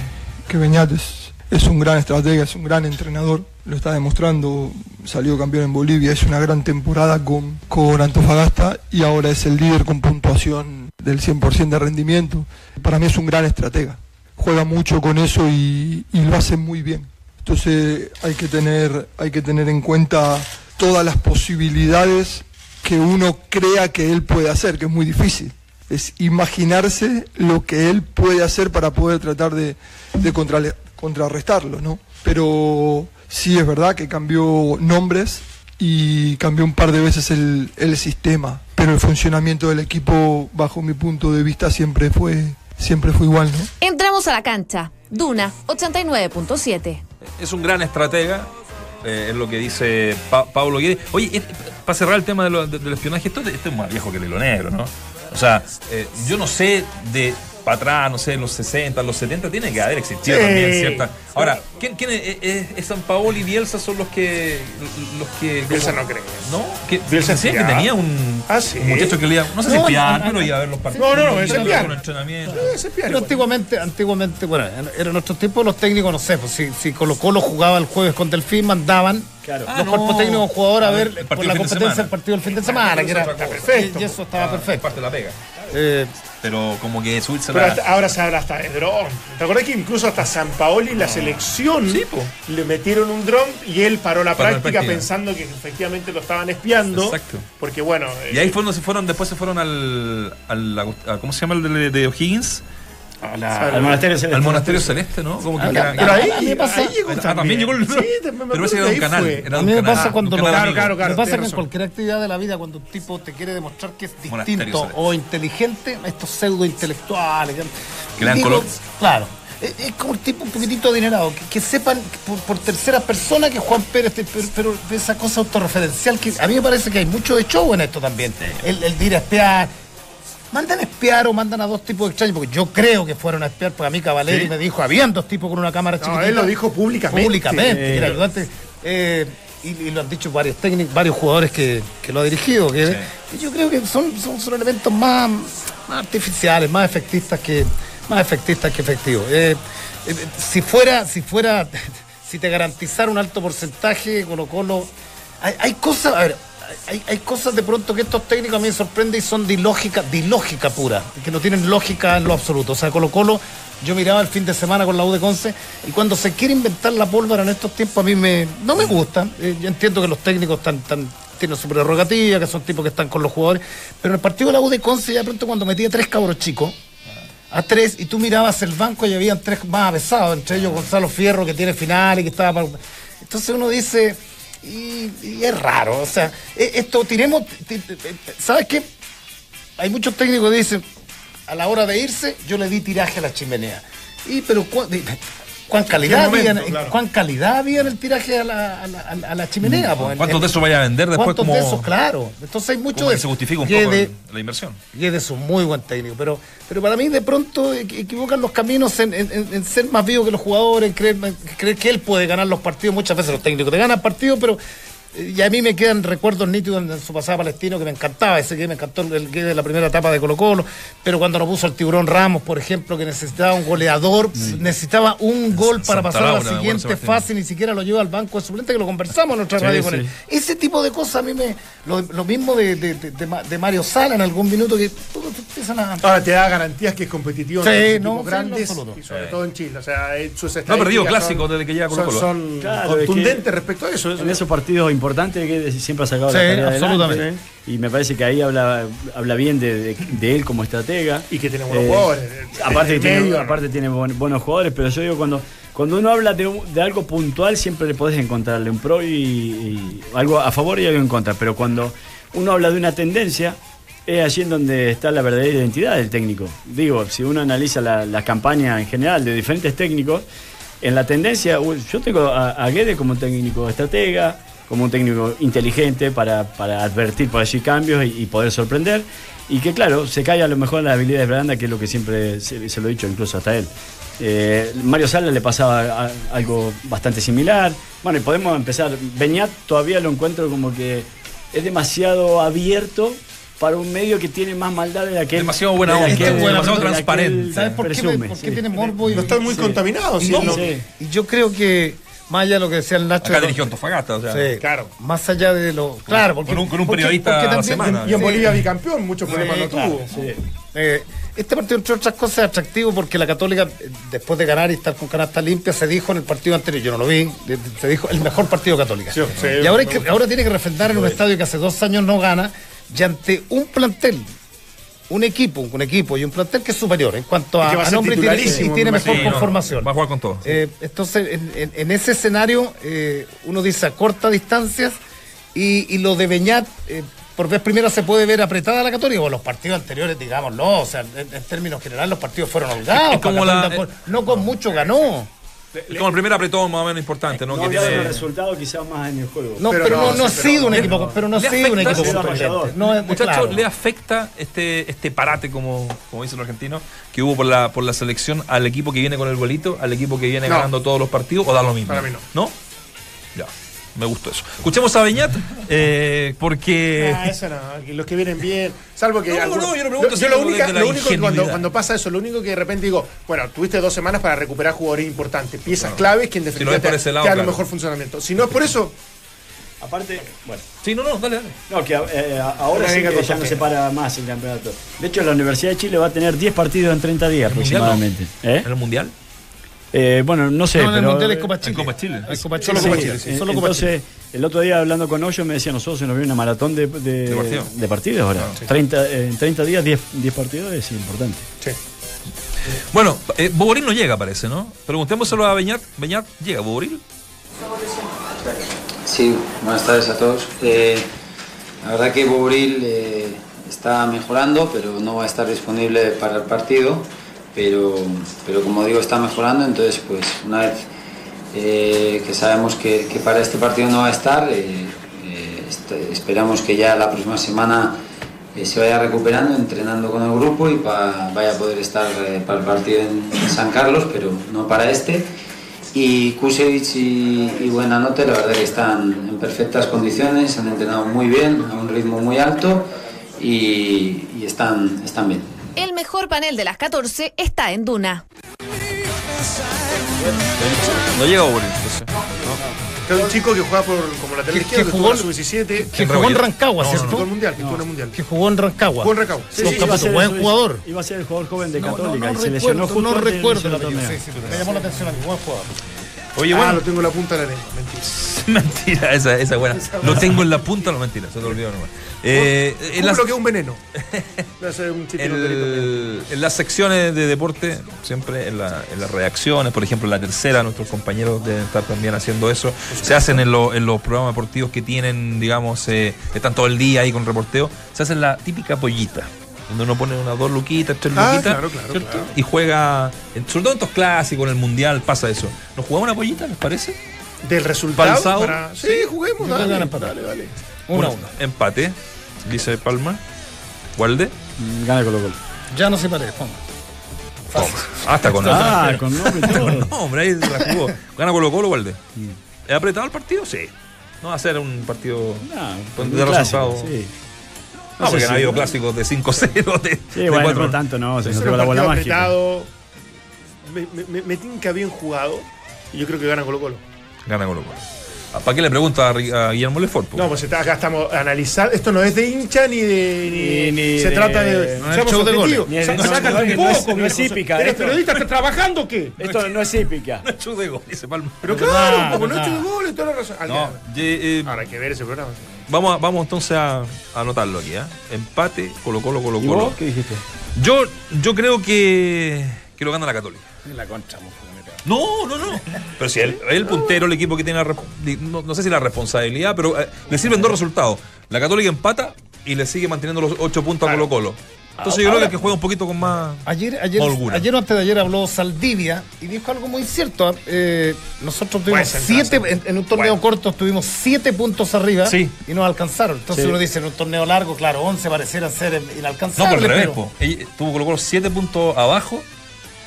que Beñat es, es un gran estratega, es un gran entrenador, lo está demostrando, salió campeón en Bolivia, es una gran temporada con, con Antofagasta y ahora es el líder con puntuación del 100% de rendimiento. Para mí es un gran estratega, juega mucho con eso y, lo hace muy bien. Entonces hay que tener, hay que tener en cuenta todas las posibilidades que uno crea que él puede hacer, que es muy difícil. Es imaginarse lo que él puede hacer para poder tratar de, contrarrestarlo, ¿no? Pero sí es verdad que cambió nombres y cambió un par de veces el, el sistema, pero el funcionamiento del equipo, bajo mi punto de vista, siempre fue, siempre fue igual, ¿no? Entramos a la cancha. Duna 89.7. Es un gran estratega, eh, es lo que dice Pa- Pablo Guede. Oye, para cerrar el tema de lo- de- del espionaje, esto, esto es más viejo que el hilo negro, ¿no? O sea, eh, yo no sé de para atrás, no sé, en los 60, los 70, tiene que haber existido Sí. también cierta. Ahora, ¿quién, quién es, es- es San Paolo y Bielsa son los que. los que Bielsa no cree. ¿No? Que, Bielsa decía que tenía un, Ah, sí. un muchacho que leía. No sé si No, no, pero iba a ver los partidos. No, no, no, es entrenamiento. Pero antiguamente, antiguamente, bueno, en- nuestros tiempos los técnicos, no sé, pues si, si Colo Colo jugaba el jueves con Delfín, mandaban Claro. los Ah, no. cuerpos técnicos jugadores a A ver el por la competencia del partido del fin de semana, que era perfecto. Y, eso estaba Ah, perfecto. Parte de la pega. Eh, Pero como que subirse Pero hasta- ahora se habla hasta de dron. ¿Te acordás que incluso hasta San Paoli, la selección, Sí, le metieron un dron y él paró la práctica, práctica. pensando que efectivamente lo estaban espiando? Exacto. Porque bueno. Y eh, ahí fue donde se fueron, después se fueron al. al a- ¿Cómo se llama el de, de O'Higgins? A la- Al monasterio celeste. Al Monasterio Celeste, ¿no? Como que Ah, era- Pero ahí, A me pasa- ahí llegó Ah, también. también llegó el Sí, también me Pero ese era un ahí canal. Era a un mí me canal, pasa cuando lo Claro, amigo. claro, claro. me pasa que en cualquier actividad de la vida, cuando un tipo te quiere demostrar que es distinto o inteligente, estos pseudo intelectuales. Que le dan color. Claro. Es como el tipo un poquitito adinerado, que, que sepan que por, por tercera persona que Juan Pérez, pero, pero esa cosa autorreferencial que a mí me parece que hay mucho de show en esto también. El, el de ir a espiar. Mandan a espiar o mandan a dos tipos extraños, porque yo creo que fueron a espiar, porque a mí Cavaleri Sí. me dijo, habían dos tipos con una cámara No, chiquitita. él lo dijo públicamente. Públicamente, era ayudante. Eh, y, y lo han dicho varios técnicos, varios jugadores que, que lo ha dirigido. Que, que yo creo que son, son, son elementos más, más artificiales, más efectistas que, más efectistas que efectivos. Eh, eh, si fuera, si fuera, (laughs) si te garantizara un alto porcentaje, Colo Colo, hay, hay cosas, a ver, hay, hay cosas de pronto que estos técnicos a mí me sorprenden y son de ilógica, de ilógica pura, que no tienen lógica en lo absoluto. O sea, Colo Colo, yo miraba el fin de semana con la U de Conce y cuando se quiere inventar la pólvora en estos tiempos a mí me, no me gusta. Eh, yo entiendo que los técnicos están, están- tienen su prerrogativa, que son tipos que están con los jugadores, pero en el partido de la U de Conce ya de pronto cuando metía tres cabros chicos, a tres y tú mirabas el banco y habían tres más avesados, entre ellos Gonzalo Fierro que tiene final y que estaba. Entonces uno dice, y, es raro, o sea, e- esto tiremos, ti- ti- ¿sabes qué? Hay muchos técnicos que dicen, a la hora de irse, yo le di tiraje a la chimenea. Y pero ¿cuán, calidad, ¿En qué momento? había, Claro. cuán calidad había en el tiraje a la, a la- a la- a la chimenea? po? En- ¿Cuántos de esos vaya a vender después ¿Cuántos como, de esos? Claro. Entonces hay mucho como de se justifica un poco la inversión? Guedes es un muy buen técnico, pero, pero para mí de pronto equ- equivocan los caminos en, en- en- en ser más vivo que los jugadores, en creer, en creer que él puede ganar los partidos. Muchas veces los técnicos te ganan partidos, pero Y a mí me quedan recuerdos nítidos en su pasada palestino que me encantaba, ese que me encantó el que de la primera etapa de Colo Colo, pero cuando lo puso el tiburón Ramos, por ejemplo, que necesitaba un goleador, necesitaba un gol para Santa pasar a la siguiente fase, ni siquiera lo lleva al banco de suplente, que lo conversamos en nuestra Sí, radio con sí. él. Ese tipo de cosas a mí me. Lo, lo mismo de, de- de- de Ma- de Mario Sala en algún minuto que todo te empiezan a. Ahora te da garantías que es competitivo Sí, en no, grandes y sobre todo en Chile. O sea, eh, sus No ha perdido estadísticas clásico son- desde que llega a son, Colo-Colo. son Claro, es que- contundentes respecto a eso. eso- En esos partidos importantes que siempre ha sacado Sí, la tarea absolutamente. adelante. Y me parece que ahí habla, habla bien de, de- de él como estratega. Y que tiene buenos Eh, jugadores. Aparte, En tiene, medio, aparte tiene buen- buenos jugadores, pero yo digo, cuando, cuando uno habla de, un- de algo puntual, siempre le podés encontrarle un pro y, y algo a favor y algo en contra. Pero cuando uno habla de una tendencia, es allí en donde está la verdadera identidad del técnico. Digo, si uno analiza la, la campaña en general de diferentes técnicos, en la tendencia, yo tengo a, a Guede como técnico estratega, como un técnico inteligente para, para advertir por allí cambios y, y poder sorprender. Y que, claro, se cae a lo mejor en las habilidades de blanda, que es lo que siempre se, se lo he dicho incluso hasta él. Eh, Mario Sala le pasaba a- algo bastante similar. Bueno, y podemos empezar. Beñat todavía lo encuentro como que es demasiado abierto para un medio que tiene más maldad de la que Demasiado buena de la onda, demasiado transparente. ¿Sabes por qué, por qué sí. tiene morbo? Y, No están muy sí. contaminados. Sí, no, no- Sí. y yo creo que, más allá de lo que decía el Nacho. Acá dirigió Antofagasta, o sea. Sí, Claro. Más allá de lo. Claro, porque. con un- con un porque- periodista porque la también- semana. Y en Sí. Bolivia bicampeón, muchos problemas no claro, tuvo. sí. Eh, este partido, entre otras cosas, es atractivo porque la Católica, eh, después de ganar y estar con canasta limpia, se dijo en el partido anterior, yo no lo vi, se dijo el mejor partido Católica. Sí, sí, y ahora, hay que, ahora tiene que refrendar en un estadio que hace dos años no gana, y ante un plantel, un equipo, un equipo y un plantel que es superior en cuanto a, nombre y tiene, y mejor Sí, no, conformación. Va a jugar con todo. Eh, entonces, en, en- en ese escenario, eh, uno dice a cortas distancias y, y lo de Beñat, eh, por vez primera se puede ver apretada la Católica, o los partidos anteriores, digámoslo, o sea, en, en términos generales los partidos fueron holgados. Es como para la- Católica, con- no con mucho ganó. Como el primer apretón más o menos importante, ¿no? No que tiene- dado resultado quizás más en el juego. No, Pero pero, no, no, no ha sido un equipo, pero no ha sido un equipo. No, Muchachos, claro. ¿le afecta este, este parate, como, como dicen los argentinos, que hubo por la, por la selección al equipo que viene con el bolito, al equipo que viene No. ganando todos los partidos, o da lo mismo? Para mí no. ¿No? Ya, me gustó eso. Escuchemos a Beñat, eh, porque... Ah, eso no, los que vienen bien, salvo que No, no, algunos- no, yo lo pregunto yo lo, como única- desde la lo único que cuando, pasa eso, lo único que de repente digo, bueno, tuviste dos semanas para recuperar jugadores importantes, piezas claves que en Si lo definitiva te, lado, te claro. un mejor funcionamiento. Si no es por eso, Aparte, bueno. Sí, no, no, dale, dale. No, que eh, ahora sí que ya no se para más el campeonato. De hecho, la Universidad de Chile va a tener 10 partidos en 30 días ¿El Mundial no? aproximadamente. ¿Eh? ¿En el Mundial? Eh, bueno, no sé, No, en el pero... Mundial es Copa Chile. Copa Chile. Es Copa Solo Chile, Copa sí, Chile, sí, Eh, solo Copa Entonces, el otro día hablando con Hoyo me decía, nosotros se nos viene una maratón de, de, De partido. de partidos ahora. 30, eh, en 30 días, 10, 10 partidos es importante. sí. Bueno, eh, Boboril no llega, parece, ¿no? Preguntémoselo a Beñat. Beñat, ¿llega Boboril? Sí, buenas tardes a todos. Eh, la verdad que Bobril eh, está mejorando, pero no va a estar disponible para el partido. Pero, pero como digo, está mejorando, entonces pues una vez eh, que sabemos que, que para este partido no va a estar, eh, eh, este- esperamos que ya la próxima semana se vaya recuperando, entrenando con el grupo y vaya a poder estar para el partido en San Carlos, pero no para este. Y Kusevich y, y Buenanote la verdad que están en perfectas condiciones, han entrenado muy bien, a un ritmo muy alto y, y están, están bien. El mejor panel de las 14 está en Duna. No llega Boboril, entonces. Hay un chico que juega por, como lateral Que- que que jugó- en su 17, Que jugó en. Rancagua, No, que ¿cierto? en el Mundial, que jugó en Mundial. Que jugó en Rancagua. Jugó en Rancagua. Sí, sí, buen jugador. Iba a ser el jugador joven de No, no, Católica no y se lesionó recuerdo, justo no recuerdo apellido. torneo. Me llamó la atención a mí, buen jugador. Oye, ah, bueno. lo tengo en la punta de la lengua, mentira. (laughs) mentira, esa, esa buena. Lo tengo en la punta, no mentira, se te olvidó nomás. Eh, en, las, lo que es un veneno. (laughs) Un el- en las secciones de deporte, siempre en, la- en las reacciones, por ejemplo, en la tercera, nuestros compañeros deben estar también haciendo eso. Se hacen en, lo- en los programas deportivos que tienen, digamos, eh, están todo el día ahí con reporteo. Se hace la típica pollita. Donde uno pone unas dos luquitas, tres Ah, luquitas, claro, claro, ¿cierto? claro. y juega, en- sobre todo en estos clásicos, en el mundial, pasa eso. ¿Nos jugamos una pollita, les parece? Del resultado. Para- Sí, juguemos, dale. empatar. Dale, dale. Uno a Un uno. Empate, dice Palma. Walde. Mm, Gana Colo Colo. Ya no se parece. ponga. Hasta con (laughs) Ah, con nombre y (laughs) todo. No, hombre, ahí se la jugó. Gana Colo Colo, Walde. ¿Es apretado el partido? Sí. No va a ser un partido No, de resultado. sí. No, No sé porque si- han habido clásicos de 5-0, de, Sí, de bueno, 4 no tanto no, se Es nos la bola mágica. apretado. Me, me, me- tinca bien jugado. Y yo creo que gana Colo Colo. Gana Colo Colo. Ah, ¿Para qué le pregunta a, Guillermo Lefort? No, pues está- acá estamos analizando. Esto no es de hincha ni de. Ni, Ni- ni se de- trata de. no es seamos show de objetivos. goles. Sa- no, sácate no, un no poco, es- no es hípica, ¿Eres esto- periodista? ¿Estás trabajando o qué? (laughs) Esto no es hípica. No es show de gol, dice Palma. Pero Es claro, como es no verdad. de goles, toda la razón. Eh, Ahora hay que ver ese programa. Vamos, a- vamos entonces a, a anotarlo aquí. ¿eh? Empate, Colo Colo, Colo ¿Y Colo. vos qué dijiste? Yo, yo creo que, que lo gana la Católica. La concha. No, no, no. Pero si él, el puntero, el equipo que tiene la. no sé si la responsabilidad, pero eh, le sirven dos resultados. La Católica empata y le sigue manteniendo los ocho puntos a Colo Colo. Entonces yo creo que el que juega un poquito con más. Ayer, ayer, Holgura. ayer o antes de ayer habló Saldivia y dijo algo muy cierto. eh, nosotros tuvimos siete, en, en un torneo Bueno. corto tuvimos siete puntos arriba Sí. y nos alcanzaron. Entonces Sí. uno dice, en un torneo largo, claro, 11 parecieran ser No, inalcanzables. por el revés, pero po. Ella- Tuvo siete puntos abajo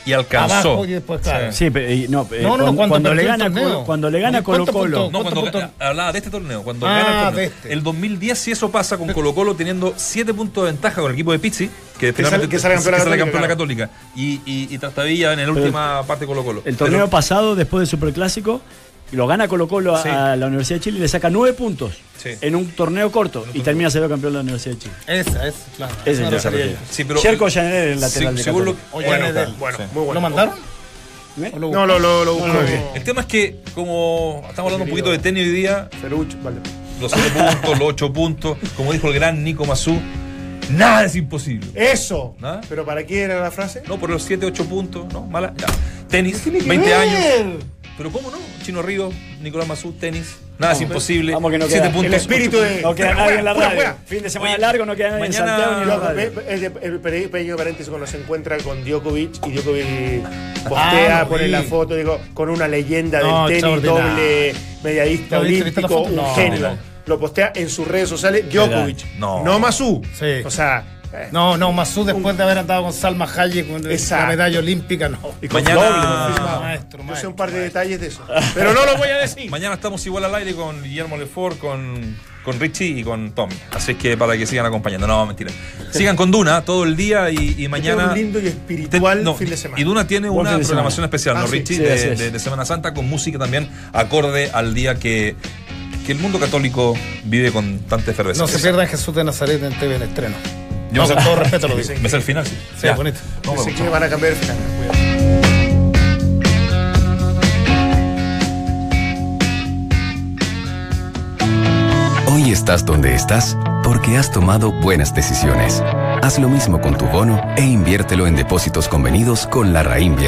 y alcanzó. Abajo y después, claro. Sí, pero no, eh, No, no, cuando, cuando cuando le gana torneo. Colo, cuando le gana Colo ¿Cuántos Colo. No, cuando hablaba de este torneo, cuando Ah, gana el torneo. de este. El 2010, si eso pasa con Colo Colo teniendo 7 puntos de ventaja con el equipo de Pizzi, que finalmente sale- que sale campeón la sale Católica, la y, y, y Trastavilla en la última parte de Colo Colo. El torneo pasado, después del Superclásico, lo gana Colo Colo a, Sí. a la Universidad de Chile y le saca nueve puntos Sí. en un torneo corto y termina siendo campeón de la Universidad de Chile. Esa, es, claro. Ese Esa es yo. Sí, pero- Sherko Llaner, el lateral Sí, de según lo- Bueno, bueno, Sí. muy bueno. ¿Lo mandaron? ¿Eh? ¿O lo No, lo, lo, lo buscó. No. El tema es que, como estamos hablando un poquito de tenis hoy día, Feruch, vale. los 7 puntos, los 8 puntos, como dijo el gran Nico Mazú, nada es imposible. Eso. ¿Nada? ¿Pero para qué era la frase? No, por los 7, 8 puntos, ¿no? Mala. Ya. Tenis, Tiene que 20 ver. años. Pero ¿cómo no? Chino Río, Nicolás Mazú, tenis, nada es imposible. Vamos que no 7 queda. puntos. El espíritu de. No queda (laughs) nadie en la radio. fuera. Fin de semana Oye, largo, no queda nadie mañana- en Santiago ni en la radio. el, el pe- pequeño paréntesis cuando se encuentra con Djokovic y Djokovic postea, Ah, pone la foto, digo, con una leyenda No, del tenis, doble medallista ¿Lo viste? ¿Viste la olímpico, un No. genio. Lo postea en sus redes sociales Djokovic, No. no Mazú. Sí. O sea, (laughs) No, no, Masú después de haber andado con Salma Hayek con la medalla olímpica, no. y con Mañana- doble, Ah, firmado. maestro, Yo sé maestro, un par de detalles de eso. Pero no lo voy a (laughs) decir. Mañana estamos igual al aire con Guillermo Lefort, con, con Richie y con Tommy. Así que para que sigan acompañando. No, mentira. Sigan con Duna todo el día y, y mañana. un lindo y espiritual Te- no, fin de semana. Y Duna tiene Buen una programación especial, ¿no, Ah, sí, Richie? sí, de, es. de- de Semana Santa con música también acorde al día que, que el mundo católico vive con tanta efervescencia. No se pierdan Jesús de Nazaret en TV en estreno. Yo No, sé- con todo respeto lo digo. Me sé el final, sí. Sí, Ya. bonito. Vemos. que van a cambiar el final. Hoy estás donde estás porque has tomado buenas decisiones. Haz lo mismo con tu bono e inviértelo en depósitos convenidos con la Raín Vial.